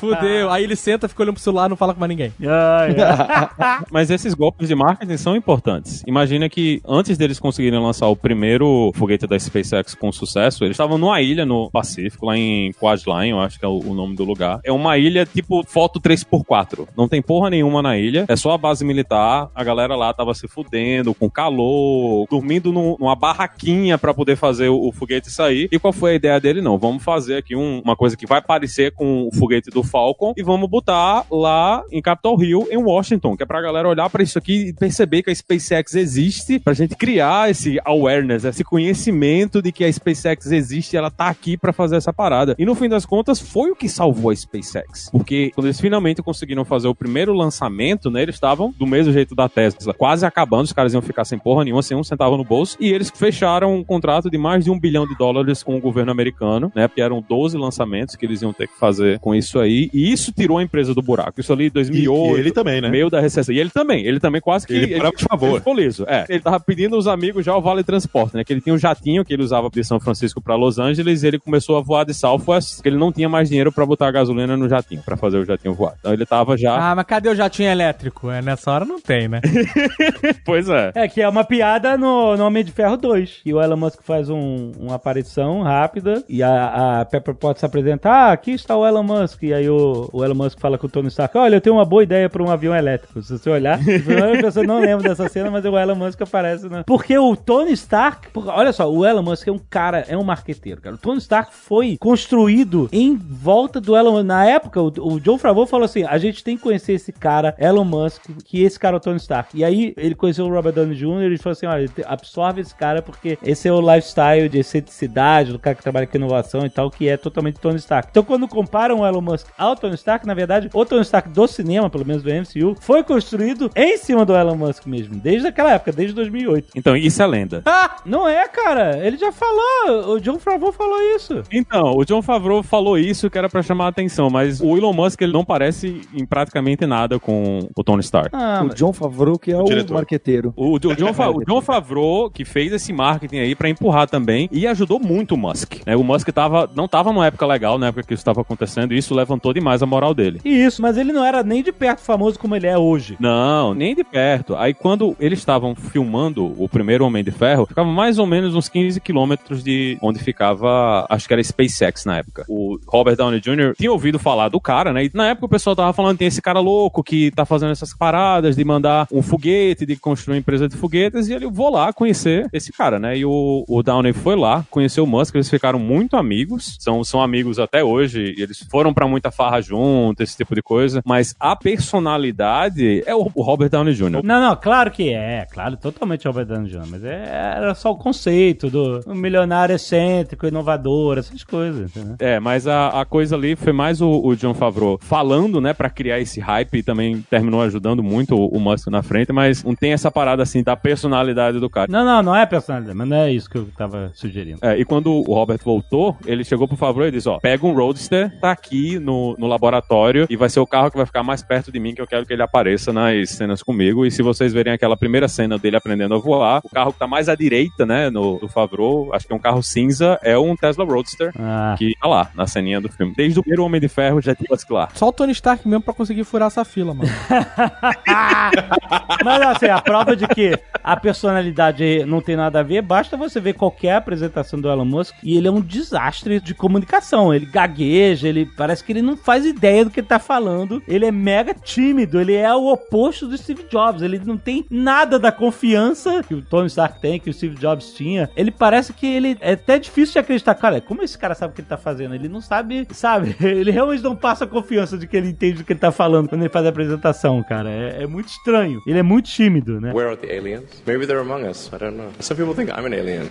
Fudeu. Aí ele senta, fica olhando pro celular não fala com mais ninguém. Ai, ai. Mas esses golpes de marketing são importantes. Imagina que antes deles conseguirem lançar o primeiro foguete da SpaceX com sucesso, eles estavam numa ilha no Pacífico, lá em Quadline, eu acho que é o, o nome do lugar. É uma ilha tipo foto 3x4. Não tem porra nenhuma na ilha, é só a base militar. A galera lá tava se fudendo, com calor, dormindo num- numa barraquinha pra poder fazer o, o foguete sair. E qual foi a ideia dele? Não, vamos fazer aqui um- uma coisa que vai parecer com o foguete do Falcon e vamos botar lá em Capitol Hill, em Washington, que é pra galera olhar pra isso aqui e perceber que a SpaceX existe, pra gente criar esse awareness, esse conhecimento de que a SpaceX existe e ela tá aqui pra fazer essa parada. E no fim das contas, foi o que salvou a SpaceX. Porque quando eles finalmente conseguiram fazer o primeiro lançamento, né, eles estavam do mesmo jeito da Tesla, quase acabando, os caras iam ficar sem porra nenhuma, sem um centavo no bolso, e eles eles fecharam um contrato de mais de um bilhão de dólares com o governo americano, né? Porque eram 12 lançamentos que eles iam ter que fazer com isso aí. E isso tirou a empresa do buraco. Isso ali em E, 2008. e ele também, né? Meio da recessão. E ele também, ele também quase que. Ele parava de favor. Ele ficou liso. É, ele tava pedindo aos amigos já o Vale Transporte, né? Que ele tinha um jatinho que ele usava de São Francisco pra Los Angeles e ele começou a voar de Southwest, porque ele não tinha mais dinheiro pra botar a gasolina no jatinho, pra fazer o jatinho voar. Então ele tava já. Ah, mas cadê o jatinho elétrico? É, nessa hora não tem, né? Pois é. É, que é uma piada no, no Homem de Ferro 2. E o Elon Musk faz um, uma aparição rápida e a, a Pepper Potts se apresenta, ah, aqui está o Elon Musk. E aí o, o Elon Musk fala com o Tony Stark, olha, eu tenho uma boa ideia para um avião elétrico. Se você olhar, pessoa não lembra dessa cena, mas o Elon Musk aparece, né? Porque o Tony Stark, porque, olha só, o Elon Musk é um cara, é um marqueteiro, cara. O Tony Stark foi construído em volta do Elon Musk. Na época, o, o John Favreau falou assim, a gente tem que conhecer esse cara, Elon Musk, que esse cara é o Tony Stark. E aí ele conheceu o Robert Downey Jr. e falou assim, olha, absorve esse cara porque esse é o lifestyle de excenticidade do cara que trabalha com inovação e tal, que é totalmente Tony Stark. Então quando comparam o Elon Musk ao Tony Stark, na verdade, o Tony Stark do cinema, pelo menos do MCU, foi construído em cima do Elon Musk mesmo, desde aquela época, desde 2008. Então, isso é lenda. Ah, não é, cara. Ele já falou. O John Favreau falou isso. Então, o John Favreau falou isso que era pra chamar a atenção, mas o Elon Musk ele não parece em praticamente nada com o Tony Stark. Ah, O John Favreau, que é o, diretor. marqueteiro. O, o John, o John Favreau, que fez esse marketing aí pra empurrar também, e ajudou muito o Musk. né? O Musk tava, não tava numa época legal, na época que isso estava acontecendo, e isso levantou demais a moral dele. isso, mas ele não era nem de perto famoso como ele é hoje. Não, nem de perto. Aí quando eles estavam filmando o primeiro Homem de Ferro, ficava mais ou menos uns 15 quilômetros de onde ficava, acho que era SpaceX na época. O Robert Downey Jr. tinha ouvido falar do cara, né? E na época o pessoal tava falando, tem esse cara louco que tá fazendo essas paradas de mandar um foguete, de construir uma empresa de foguetes, e ele, vou lá conhecer esse cara, né? E o, o Downey foi lá, conheceu o Musk, eles ficaram muito amigos, são, são amigos até hoje, e eles foram pra muita farra junto, esse tipo de coisa, mas a personalidade é o, o Robert Downey Jr. Não, não, claro que é, claro, totalmente Robert Downey Jr., mas é- era só o conceito do um milionário excêntrico, inovador, essas coisas, entendeu? É, mas a, a coisa ali foi mais o, o John Favreau falando, né, pra criar esse hype e também terminou ajudando muito o, o Musk na frente, mas não tem essa parada assim da personalidade do cara. Não, não, não é personalidade, mas não é isso que eu tava sugerindo. É, e quando o Robert voltou, ele chegou pro Favreau e disse: Ó, pega um Roadster, tá aqui no, no laboratório e vai ser o carro que vai ficar mais perto de mim, que eu quero que ele apareça nas cenas comigo. E se vocês verem aquela primeira cena dele aprendendo a voar, o carro que tá mais à direita, né, no, do Favreau, acho que é um carro cinza, é um Tesla Roadster. Ah, Que tá lá, na ceninha do filme. Desde o primeiro Homem de Ferro já tinha Musk lá. Só o Tony Stark mesmo pra conseguir furar essa fila, mano. Mas assim, a prova de que a personalidade não tem nada a ver, basta você ver qualquer apresentação do Elon Musk e ele é um desastre de comunicação. Ele gagueja, ele parece que ele não faz ideia do que ele tá falando. Ele é mega tímido, ele é o oposto do Steve Jobs. Ele não tem nada da confiança que o Tony Stark tem, que o Steve Jobs tinha. Ele parece que ele é até difícil de acreditar. Cara, como esse cara sabe o que ele tá fazendo? Ele não sabe, sabe? Ele realmente não passa a confiança de que ele entende o que ele tá falando quando ele faz a apresentação, cara. É, é muito estranho. Ele é muito tímido, né? Where are the aliens? Maybe they're among us. I don't know. Some people think I'm an alien.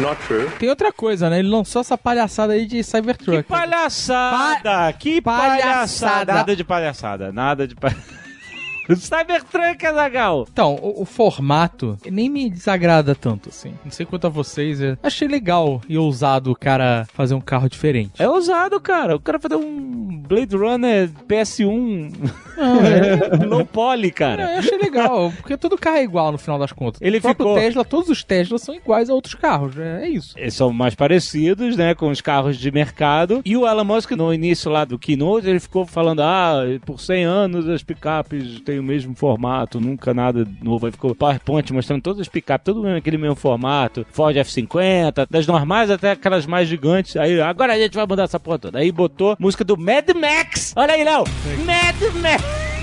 Not true. Tem outra coisa, né? Ele lançou essa palhaçada aí de Cybertruck. palhaçada! que palhaçada! Nada de palhaçada, nada de palhaçada. Cybertruck, Azagal! Então, o, o formato nem me desagrada tanto, assim. Não sei quanto a vocês. eu achei legal e ousado o cara fazer um carro diferente. É ousado, cara. O cara fazer um Blade Runner PS1 Não, é, low poly, cara. eu achei legal, porque todo carro é igual no final das contas. Ele o ficou- Tesla, todos os Teslas são iguais a outros carros. É, é isso. Eles são mais parecidos, né, com os carros de mercado. E o Elon Musk, no início lá do Keynote, ele ficou falando, ah, por 100 anos as picapes têm o mesmo formato, nunca nada novo. Aí ficou PowerPoint mostrando todas as picapes, tudo naquele mesmo formato. Ford F50, das normais até aquelas mais gigantes. Aí, agora a gente vai mudar essa porra toda. Aí botou música do Mad Max. Olha aí, Léo. Mad Max.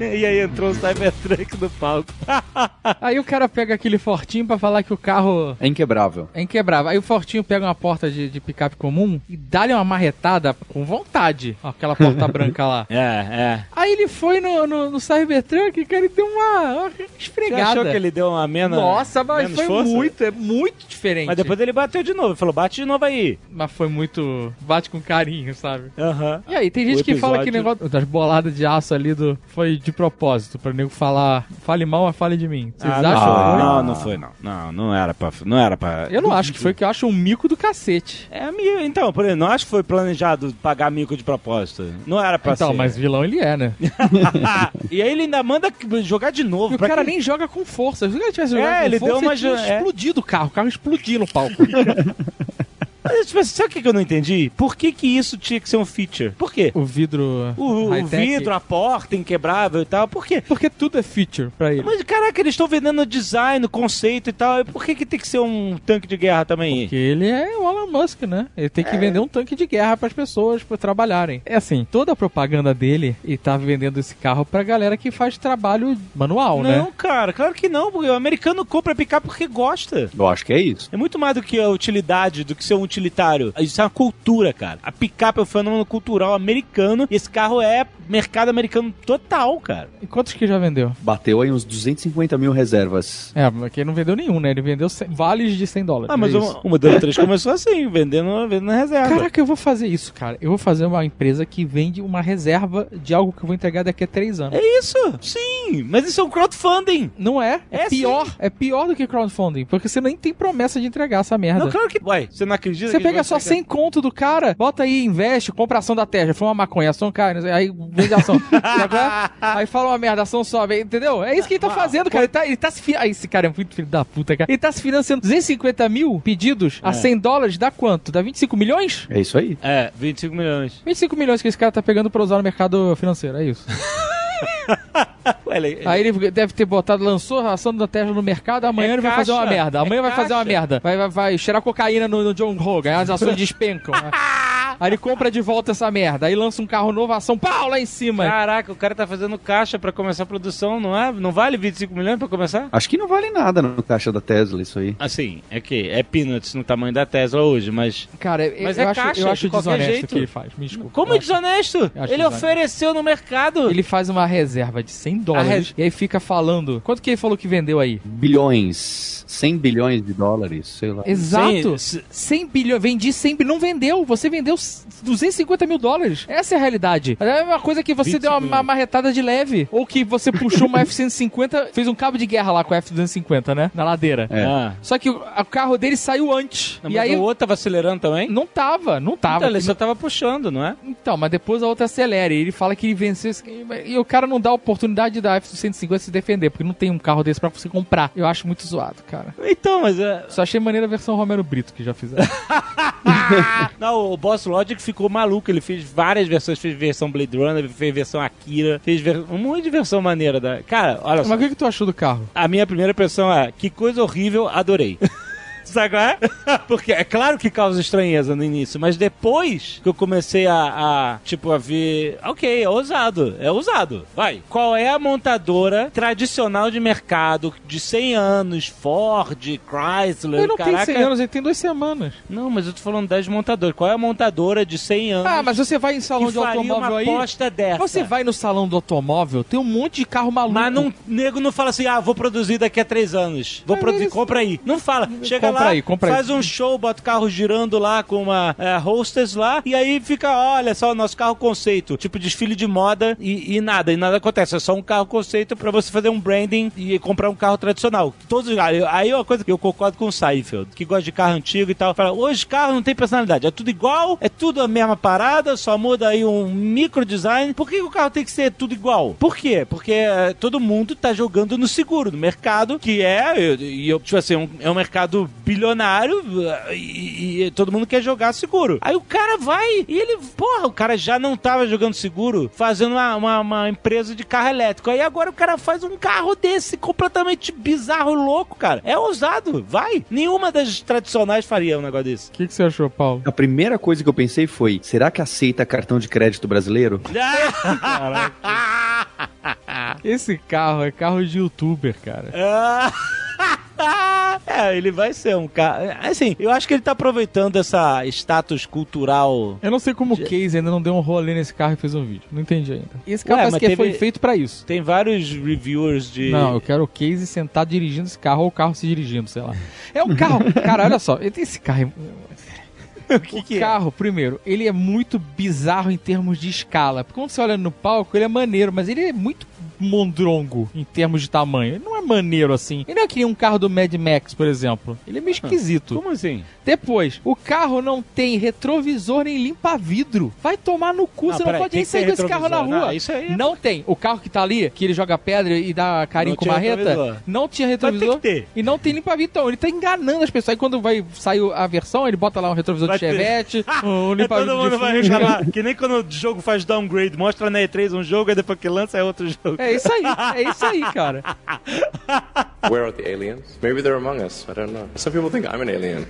E aí entrou o Cybertruck no palco. Aí o cara pega aquele fortinho pra falar que o carro É inquebrável. é inquebrável. Aí o fortinho pega uma porta de, de picape comum e dá-lhe uma marretada com vontade. Ó, Aquela porta branca lá. É, é. Aí ele foi no, no, no Cybertruck, cara, e deu uma, uma Você esfregada. achou que ele deu uma menos? Nossa, mas menos foi força? muito, é muito diferente. Mas depois ele bateu de novo. Ele falou, bate de novo aí. Mas foi muito. Bate com carinho, sabe? Aham. E aí, tem gente O que fala que negócio das boladas de aço ali do. Foi de, de propósito, pra nego falar, fale mal, mas fale de mim. Vocês Ah, não, acham? que foi? não, não foi, não. Não, não era pra. Não era pra. Eu não acho que foi, que eu acho um mico do cacete. É. Então, por exemplo, não acho que foi planejado pagar mico de propósito. Não era pra então, ser. mas vilão ele é, né? e aí ele ainda manda jogar de novo. E o cara quê? nem joga com força. Se ele tivesse É, jogado com ele força, deu uma tinha é. explodido o carro. O carro explodiu no palco. Mas, tipo, sabe o que eu não entendi? Por que que isso tinha que ser um feature? Por quê? o vidro O, o vidro, a porta inquebrável e tal, por quê? Porque tudo é feature pra ele. Mas caraca, eles estão vendendo design, conceito e tal. Por que, que tem que ser um tanque de guerra também? Porque ele é o Elon Musk, né? Ele tem que vender um tanque de guerra pras pessoas pra trabalharem. É assim, toda a propaganda dele, ele tá vendendo esse carro pra galera que faz trabalho manual, não, né? cara, claro que não, porque o americano compra picape porque gosta. Eu acho que é isso. É muito mais do que a utilidade, do que ser um utilitário. Isso é uma cultura, cara. A picape é um fenômeno cultural americano e esse carro é mercado americano total, cara. E quantos que já vendeu? Bateu aí uns 250 mil reservas. É, porque ele não vendeu nenhum, né? Ele vendeu 100 vales de 100 dólares. Ah, mas É o, o modelo 3 começou assim, vendendo, vendendo na reserva. Caraca, eu vou fazer isso, cara. Eu vou fazer uma empresa que vende uma reserva de algo que eu vou entregar daqui a três anos. É isso, sim. Mas isso é um crowdfunding. Não é? É, É pior. É pior do que crowdfunding. Porque você nem tem promessa de entregar essa merda. Não, claro que. Ué, você não acredita Você pega só pegar- 100 conto do cara, bota aí, investe, compra ação da Tesla, foi uma maconha, ação cai, sei, aí vende ação. É? aí fala uma merda, ação sobe, entendeu? É isso que ele tá fazendo, cara. Ele tá, ele tá se fi... Ai, esse cara é muito filho da puta, cara. Ele tá se financiando 250 mil pedidos a 100 dólares, dá quanto? Dá 25 milhões? É isso aí. É, 25 milhões. 25 milhões que esse cara tá pegando pra usar no mercado financeiro, é isso. Aí ele deve ter botado, lançou a ação da Tesla no mercado, amanhã É ele vai fazer uma caixa, merda. Amanhã é vai fazer uma caixa. merda. Vai, vai, vai cheirar cocaína no, no John Hogan, as ações despencam. Aí ele compra de volta essa merda. Aí lança um carro novo, ação, pau, lá em cima. Caraca, o cara tá fazendo caixa pra começar a produção, não é? Não vale 25 milhões pra começar? Acho que não vale nada no caixa da Tesla isso aí. Assim, é que é peanuts no tamanho da Tesla hoje, mas. Cara, eu, Mas eu é acho, caixa, eu de acho qualquer desonesto jeito. o que ele faz. Me desculpa. Como é desonesto? Ele ofereceu no mercado. Ele faz uma reserva de 100 dólares res- e aí fica falando. Quanto que ele falou que vendeu aí? Bilhões, 100 bilhões de dólares, sei lá. Exato. Sim, 100 bilhões. Vendi 100 bilhões. Não vendeu. Você vendeu 250 mil dólares. Essa é a realidade. É uma coisa que você 25 deu uma, uma marretada de leve. Ou que você puxou uma F-150, fez um cabo de guerra lá com a F-250, né? Na ladeira. É. Ah. Só que o, o carro dele saiu antes. Não, e mas aí. o outro tava acelerando também? Não tava, não tava. Então, ele só tava puxando, não é? Então, mas depois a outra acelera. E ele fala que ele venceu. esse- E o cara não dá a oportunidade da F-150 se defender, porque não tem um carro desse pra você comprar. Eu acho muito zoado, cara. Então, mas é. Só achei maneira a versão Romero Brito que já fizeram. Não, o Boss Logic ficou maluco. Ele fez várias versões. Fez versão Blade Runner, fez versão Akira, fez ver- um monte de versão maneira. Da... Cara, olha só. mas o que, que tu achou do carro? A minha primeira impressão é: que coisa horrível, adorei. Sabe qual é? Porque é claro que causa estranheza no início, mas depois que eu comecei a, a, tipo, a ver. Ok, é ousado, é ousado. Vai. Qual é a montadora tradicional de mercado de 100 anos? Ford, Chrysler, Ele não caraca. tem 100 anos, ele tem duas semanas. Não, mas eu tô falando das montadoras. Qual é a montadora de 100 anos? Ah, mas você vai em salão de automóvel uma aí. aposta dessa? Você vai no salão do automóvel, tem um monte de carro maluco. Mas não, nego não fala assim, ah, vou produzir daqui a três anos. Vou Mas produzir, eles- compra aí. Não fala. Chega lá, aí, compra aí. faz um show, bota o carro girando lá com uma é, hostess lá, e aí fica, olha só, o nosso carro conceito. Tipo, desfile de moda e, e nada, e nada acontece. É só um carro conceito pra você fazer um branding e comprar um carro tradicional. Todos, aí aí é uma coisa que eu concordo com o Seifeld, que gosta de carro antigo e tal. Fala, hoje carro não tem personalidade, é tudo igual, é tudo a mesma parada, só muda aí um micro design. Por que o carro tem que ser tudo igual? Por quê? Porque é, todo mundo tá jogando no seguro, no mercado, que é, e eu, tipo assim, um- é um mercado bilionário e, e todo mundo quer jogar seguro. Aí o cara vai e ele, porra, o cara já não tava jogando seguro, fazendo uma, uma, uma empresa de carro elétrico. Aí agora o cara faz um carro desse completamente bizarro, louco, cara. É ousado, vai. Nenhuma das tradicionais faria um negócio desse. O que, que você achou, Paulo? A primeira coisa que eu pensei foi: será que aceita cartão de crédito brasileiro? Esse carro é carro de youtuber, cara. é, ele vai ser um cara. Assim, eu acho que ele tá aproveitando essa status cultural. Eu não sei como o Case ainda não deu um rolê nesse carro e fez um vídeo. Não entendi ainda. Esse carro Ué, parece mas que teve- foi feito pra isso. Tem vários reviewers de. Não, eu quero o Case sentado dirigindo esse carro ou o carro se dirigindo, sei lá. É um carro. cara, olha só. Esse carro é. o que, O que é? carro, primeiro, ele é muito bizarro em termos de escala. Porque quando você olha no palco, ele é maneiro, mas ele é muito mondrongo em termos de tamanho. Ele não é maneiro assim. Ele não é que nem um carro do Mad Max, por exemplo. Ele é meio esquisito. Como assim? Depois, o carro não tem retrovisor nem limpa-vidro. Vai tomar no cu, Não, você não peraí, pode nem sair com esse carro na rua. Ah, isso aí é- Não tem. O carro que tá ali, que ele joga pedra e dá carinho Não com marreta, retrovisor. não tinha retrovisor. que ter. E não tem limpa-vidro. Então, ele tá enganando as pessoas. Aí quando vai sair a versão, ele bota lá um retrovisor Vai de ter. Chevette, um limpa-vidro todo mundo vai reclamar. Que nem quando o jogo faz downgrade, mostra na E3 um jogo, e depois que lança é outro jogo. É isso aí, é isso aí, cara. Where are the aliens? Maybe they're among us. I don't know. Some people think I'm an alien.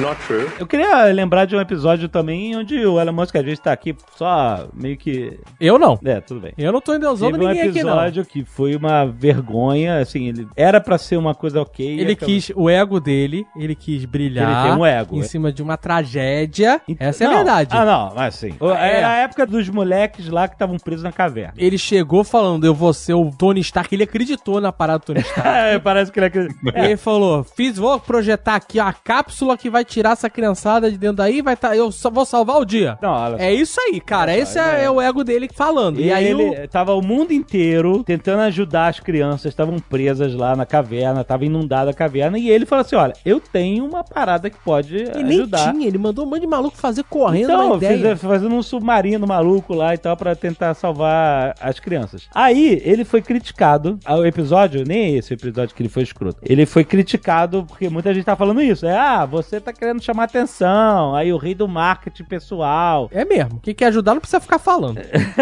Not true. Eu queria lembrar de um episódio também onde o Elon Musk, a gente tá aqui só meio que. Eu não. É, tudo bem. Eu não tô endeusando Teve um ninguém aqui, não. episódio que foi uma vergonha, assim, ele era pra ser uma coisa ok. Ele acabou- quis, o ego dele, ele quis brilhar Ele tem um ego, em é. cima de uma tragédia. Essa é a Não. verdade. Ah, não, mas sim. É. Era a época dos moleques lá que estavam presos na caverna. Ele chegou falando, eu vou ser o Tony Stark. Ele acreditou na parada do Tony Stark. É, parece que ele acredita. Ele falou, fiz, vou projetar aqui a cápsula que vai tirar essa criançada de dentro daí, vai tá, eu só vou salvar o dia. Não, só. É isso aí, cara. Esse é, é o ego dele falando. E, E, aí ele o- tava o mundo inteiro tentando ajudar as crianças, estavam presas lá na caverna, tava inundada a caverna, e ele falou assim: olha, eu tenho uma parada que pode E nem ajudar. tinha, ele mandou um monte de maluco fazer correndo Então, na ideia. fiz- fazendo um submarino maluco lá e tal pra tentar salvar as crianças. Aí, ele foi criticado. ah, O episódio, nem esse episódio que ele foi escroto. Ele foi criticado porque muita gente tá falando isso. É, ah, você tá querendo chamar atenção. Aí o rei do marketing pessoal. É mesmo. Quem quer ajudar não precisa ficar falando.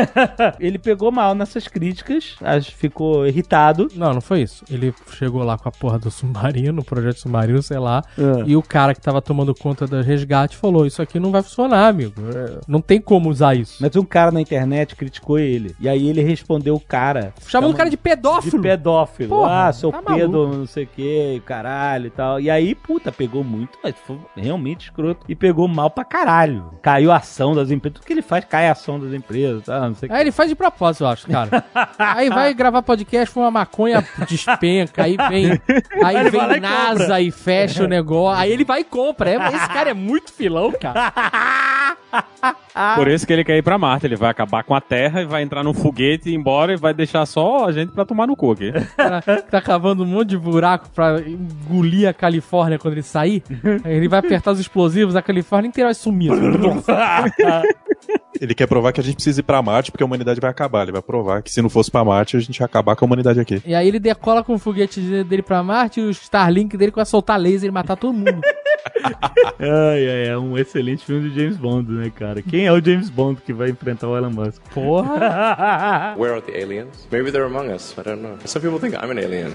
ele pegou mal nessas críticas, ficou irritado. Não, não foi isso. Ele chegou lá com a porra do submarino, o projeto submarino, sei lá. É. E o cara que tava tomando conta do resgate falou: Isso aqui não vai funcionar, amigo. É, Não tem como usar isso. Mas um cara na internet criticou ele. E aí ele respondeu o cara. Chamando o cara de De pedófilo. pedófilo. Porra, ah, seu tá pedo, não sei o que, caralho e tal. E aí, puta, pegou muito, mas foi realmente escroto. E pegou mal pra caralho. Caiu a ação das empresas. Tudo que ele faz cai a ação das empresas, tá? Não sei Aí que. ele faz de propósito, eu acho, cara. aí vai gravar podcast com uma maconha despenca, aí vem, aí ele vem e NASA compra. e fecha o negócio. Aí ele vai e compra. É- Esse cara é muito filão, cara. Por isso que ele quer ir pra Marte. Ele vai acabar com a Terra e vai entrar num foguete e ir embora e vai deixar só a gente pra tomar no cu aqui. Cara tá cavando um monte de buraco pra engolir a Califórnia quando ele sair. Ele vai apertar os explosivos, a Califórnia inteira vai sumir. Ele quer provar que a gente precisa ir pra Marte porque a humanidade vai acabar. Ele vai provar que se não fosse pra Marte, a gente ia acabar com a humanidade aqui. E aí ele decola com o foguete dele pra Marte e o Starlink dele a soltar laser e matar todo mundo. Ai, ai, é um excelente filme de James Bond, né, cara? Quem é o James Bond que vai enfrentar o Elon Musk? Porra. Where are the aliens? Maybe they're among us. I don't know. Some people think I'm an alien.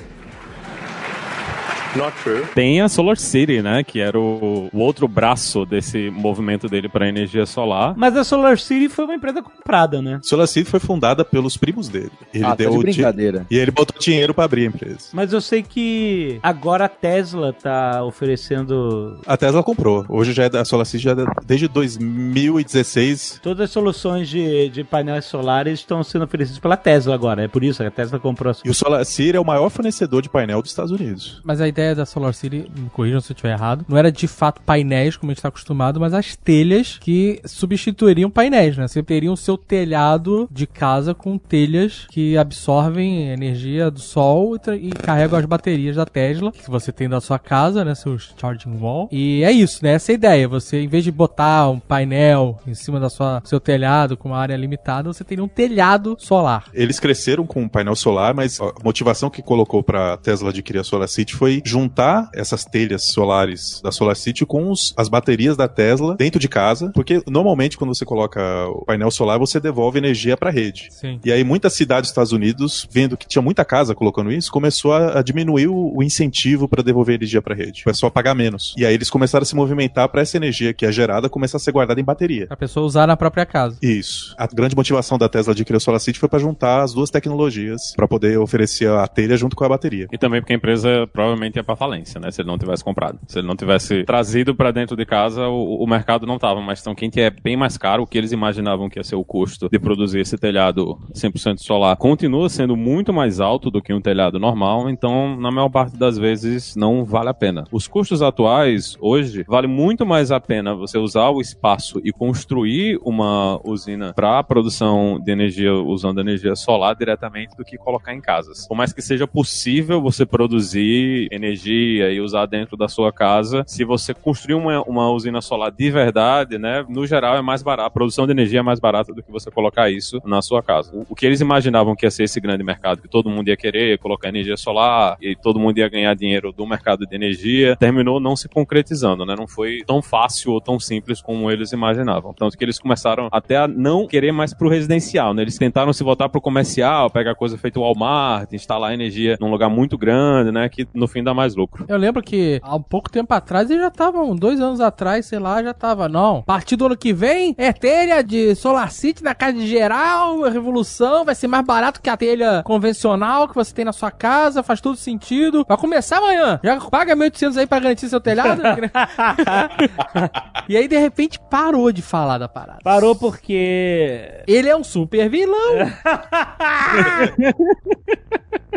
Not true. Tem a Solar City, né? Que era o, o outro braço desse movimento dele pra energia solar. Mas a Solar City foi uma empresa comprada, né? Solar City foi fundada pelos primos dele. Ele ah, tá deu de o di- brincadeira. E ele botou dinheiro pra abrir a empresa. Mas eu sei que agora a Tesla tá oferecendo A Tesla comprou. Hoje já é da a Solar City já é da- desde 2016. Todas as soluções de, de painéis solares estão sendo oferecidas pela Tesla agora. É por isso que a Tesla comprou a E o Solar City é o maior fornecedor de painel dos Estados Unidos. Mas a ideia da Solar City, me corrijam se eu estiver errado, não era de fato painéis, como a gente está acostumado, mas as telhas que substituiriam painéis, né? Você teria o seu telhado de casa com telhas que absorvem energia do sol e, e carregam as baterias da Tesla, que você tem da sua casa, né? Seus charging wall. E é isso, né? Essa é a ideia. Você, em vez de botar um painel em cima da sua seu telhado com uma área limitada, você teria um telhado solar. Eles cresceram com um painel solar, mas a motivação que colocou pra Tesla adquirir a Solar City foi juntar essas telhas solares da Solar City com os- as baterias da Tesla dentro de casa, porque normalmente quando você coloca o painel solar, você devolve energia pra rede. Sim. E aí muitas cidades dos Estados Unidos, vendo que tinha muita casa colocando isso, começou a, a diminuir o, o incentivo para devolver energia para rede. Começou a pagar menos. E aí eles começaram a se movimentar para essa energia que é gerada começar a ser guardada em bateria. A pessoa usar na própria casa. Isso. A grande motivação da Tesla de criar o Solar City foi para juntar as duas tecnologias para poder oferecer a telha junto com a bateria. E também porque a empresa provavelmente ia pra falência, né? Se ele não tivesse comprado. Se ele não tivesse trazido pra dentro de casa, o, o mercado não tava mais tão quente. É bem mais caro. O que eles imaginavam que ia ser o custo de produzir esse telhado 100% solar continua sendo muito mais alto do que um telhado normal. Então, na maior parte das vezes, não vale a pena. Os custos atuais, hoje, vale muito mais a pena você usar o espaço e construir uma usina para produção de energia usando energia solar diretamente do que colocar em casas. Por mais que seja possível você produzir energia e usar dentro da sua casa, se você construir uma, uma usina solar de verdade, né, no geral é mais barato. A produção de energia é mais barata do que você colocar isso na sua casa. O, o que eles imaginavam que ia ser esse grande mercado, que todo mundo ia querer colocar energia solar e todo mundo ia ganhar dinheiro do mercado de energia, terminou não se concretizando, né? Não foi tão fácil ou tão simples como eles imaginavam. Tanto que eles começaram até a não querer mais pro residencial, né? Eles tentaram se voltar pro comercial, pegar coisa feita Walmart, instalar energia num lugar muito grande, né? Que no fim dá mais lucro. Eu lembro que há um pouco tempo atrás eles já estavam, dois anos atrás, sei lá, já tava, não. A partir do ano que vem, é telha de Solar City na casa de geral, revolução, vai ser mais barato que a telha convencional que você tem na sua casa, faz todo sentido. Vai começar amanhã. Já paga 1.800 aí pra garantir seu telhado. e aí, de repente, parou de falar da parada. Parou porque. Ele é um super vilão.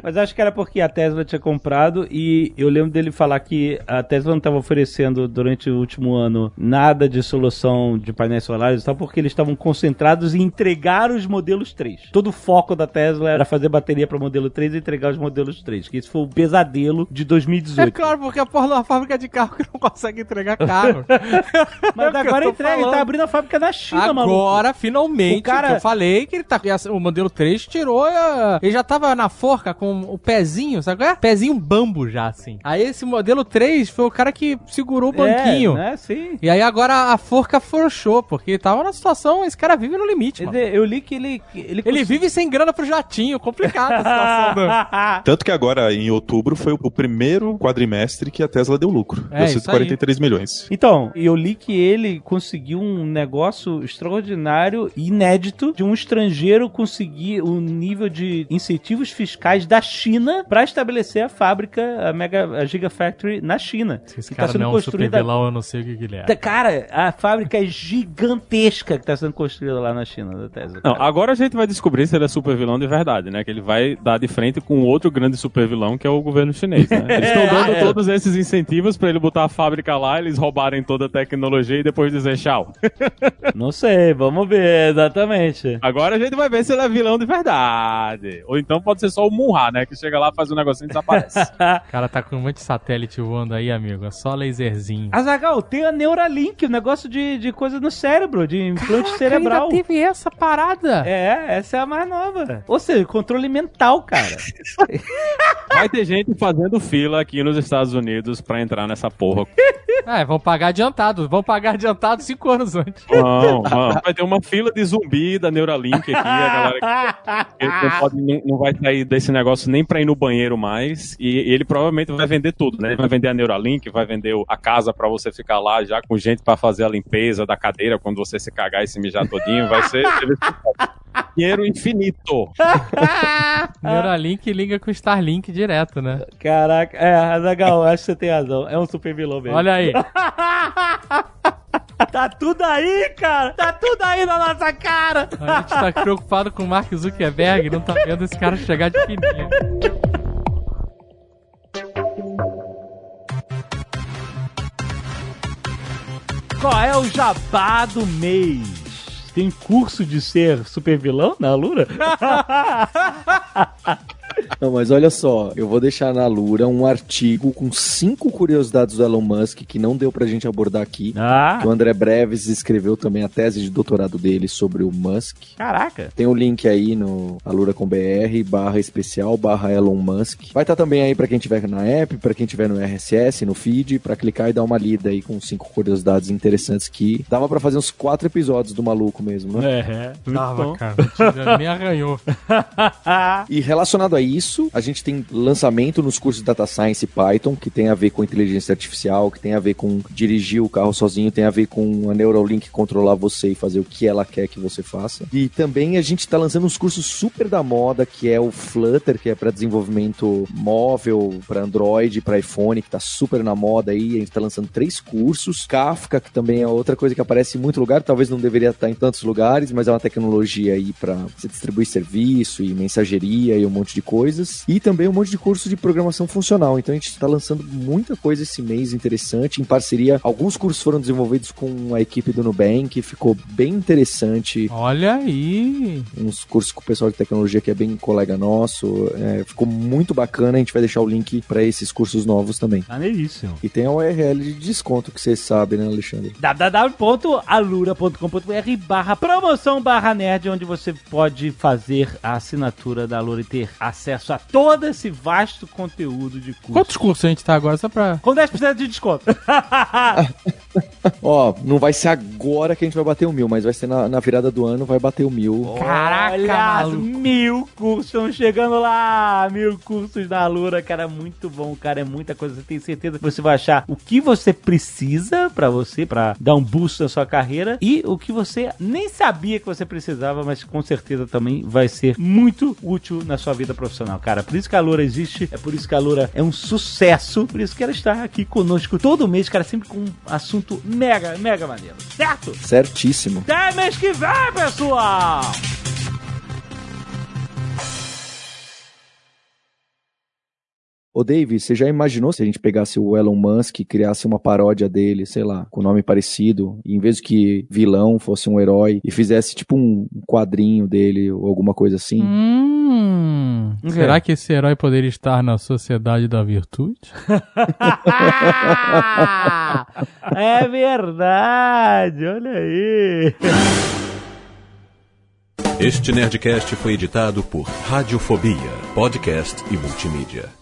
Mas acho que era porque a Tesla tinha comprado e eu lembro dele falar que a Tesla não estava oferecendo durante o último ano nada de solução de painéis solares, só porque eles estavam concentrados em entregar os modelos 3. Todo o foco da Tesla era fazer bateria para modelo 3 e entregar os modelos 3, que esse foi o pesadelo de 2018. É claro, porque a porra de uma fábrica de carro que não consegue entregar carro. Mas É o agora entrega, ele tá abrindo a fábrica na China, maluco. Agora, finalmente, O cara- eu falei que ele tá. O modelo 3 tirou. Ele já tava na forca com o pezinho, sabe qual é? Pezinho bambo já, assim. Aí esse modelo 3 foi o cara que segurou o banquinho. É, né? Sim. E aí agora a forca forchou, porque tava na situação, esse cara vive no limite, mano. Eu li que ele. Ele, Ele vive sem grana pro jatinho, complicado a situação do... Tanto que agora, em outubro, foi o primeiro quadrimestre que a Tesla deu lucro. É, deu isso 143 milhões. Então, eu li que ele conseguiu um negócio extraordinário e inédito de um estrangeiro conseguir o nível de incentivos fiscais da China para estabelecer a fábrica, a Mega a Gigafactory na China. Se esse tá cara sendo não é um super construída- vilão, eu não sei o que, que ele é. Tá, Cara, a fábrica é gigantesca que está sendo construída lá na China da Tesla. Não, agora a gente vai descobrir se ele é super vilão de verdade, né? Que ele vai dar de frente com outro grande super vilão, que é o governo chinês, né? Eles estão dando É. todos esses incentivos pra ele botar a fábrica lá, eles roubarem toda a tecnologia e depois dizer tchau. Não sei, vamos ver, exatamente. Agora a gente vai ver se ele é vilão de verdade. Ou então pode ser só o Munha, né? Que chega lá, faz um negocinho e desaparece. Cara tá com um monte de satélite voando aí, amigo. É só laserzinho. Azagal, tem a Neuralink, o negócio de, de coisa no cérebro, de implante cerebral. Ainda teve essa parada. É, essa é a mais nova. Ou seja, controle mental, cara. Vai ter gente fazendo fila aqui nos Estados Unidos pra entrar nessa porra. É, vão pagar adiantado. Vão pagar adiantado cinco anos antes. Não, não. Vai ter uma fila de zumbi da Neuralink aqui, a galera que não, pode, não, não vai sair desse negócio nem pra ir no banheiro mais. E, ele provavelmente vai vender tudo, né? Vai vender a Neuralink, vai vender a casa pra você ficar lá já com gente pra fazer a limpeza da cadeira quando você se cagar e se mijar todinho. Vai ser dinheiro infinito. Neuralink liga com Starlink direto, né? Caraca, é, Azagal, acho que você tem razão. É um super vilão mesmo. Olha aí. tá tudo aí, cara! Tá tudo aí na nossa cara! A gente tá preocupado com o Mark Zuckerberg, não tá vendo esse cara chegar de fininho. Qual é o jabá do mês? Tem curso de ser super vilão na Lura? Não, mas olha só, eu vou deixar na Lura um artigo com cinco curiosidades do Elon Musk que não deu pra gente abordar aqui. Ah, o André Breves escreveu também a tese de doutorado dele sobre o Musk. caraca. Tem o link aí no alura com br barra especial barra Elon Musk. Vai estar também aí pra quem tiver na app, pra quem tiver no RSS, no feed, pra clicar e dar uma lida aí com cinco curiosidades interessantes que dava pra fazer uns quatro episódios do maluco mesmo, né? É, muito Tava, bom. cara. Nem arranhou. E relacionado a isso, a gente tem lançamento nos cursos de Data Science e Python, que tem a ver com inteligência artificial, que tem a ver com dirigir o carro sozinho, tem a ver com a Neuralink controlar você e fazer o que ela quer que você faça. E também a gente está lançando uns cursos super da moda, que é o Flutter, que é para desenvolvimento móvel, para Android, para iPhone, que está super na moda aí. A gente está lançando três cursos. Kafka, que também é outra coisa que aparece em muito lugar, talvez não deveria estar em tantos lugares, mas é uma tecnologia aí para você distribuir serviço e mensageria e um monte de coisas. E também um monte de curso de programação funcional. Então a gente está lançando muita coisa esse mês interessante, em parceria. Alguns cursos foram desenvolvidos com a equipe do Nubank, ficou bem interessante. Olha aí. Uns cursos com o pessoal de tecnologia que é bem colega nosso. É, ficou muito bacana. A gente vai deixar o link para esses cursos novos também. Maneiríssimo. E tem a URL de desconto que vocês sabem, né, Alexandre? www.alura.com.br barra promoção barra nerd, onde você pode fazer a assinatura da Alura e ter acesso a todo esse vasto conteúdo de curso. Quantos cursos a gente tá agora? Só pra. Com 10% de desconto. Ó, não vai ser agora que a gente vai bater o mil, mas vai ser na, na virada do ano, vai bater o mil. Caraca, Olha, mil cursos estão chegando lá. Mil cursos da Alura, cara, muito bom, cara, é muita coisa. Você tem certeza que você vai achar o que você precisa pra você, pra dar um boost na sua carreira e o que você nem sabia que você precisava, mas com certeza também vai ser muito útil na sua vida profissional, cara. Por isso que a Alura existe, é por isso que a Alura é um sucesso, por isso que ela está aqui conosco todo mês, cara, sempre com um assunto mega, mega maneiro, certo? Certíssimo. Até mês que vem, pessoal! Ô, Dave, você já imaginou se a gente pegasse o Elon Musk e criasse uma paródia dele, sei lá, com nome parecido, e em vez que vilão fosse um herói, e fizesse tipo um quadrinho dele ou alguma coisa assim? Hum. Ok. Será que esse herói poderia estar na Sociedade da Virtude? é verdade, olha aí. Este Nerdcast foi editado por Radiofobia, podcast e multimídia.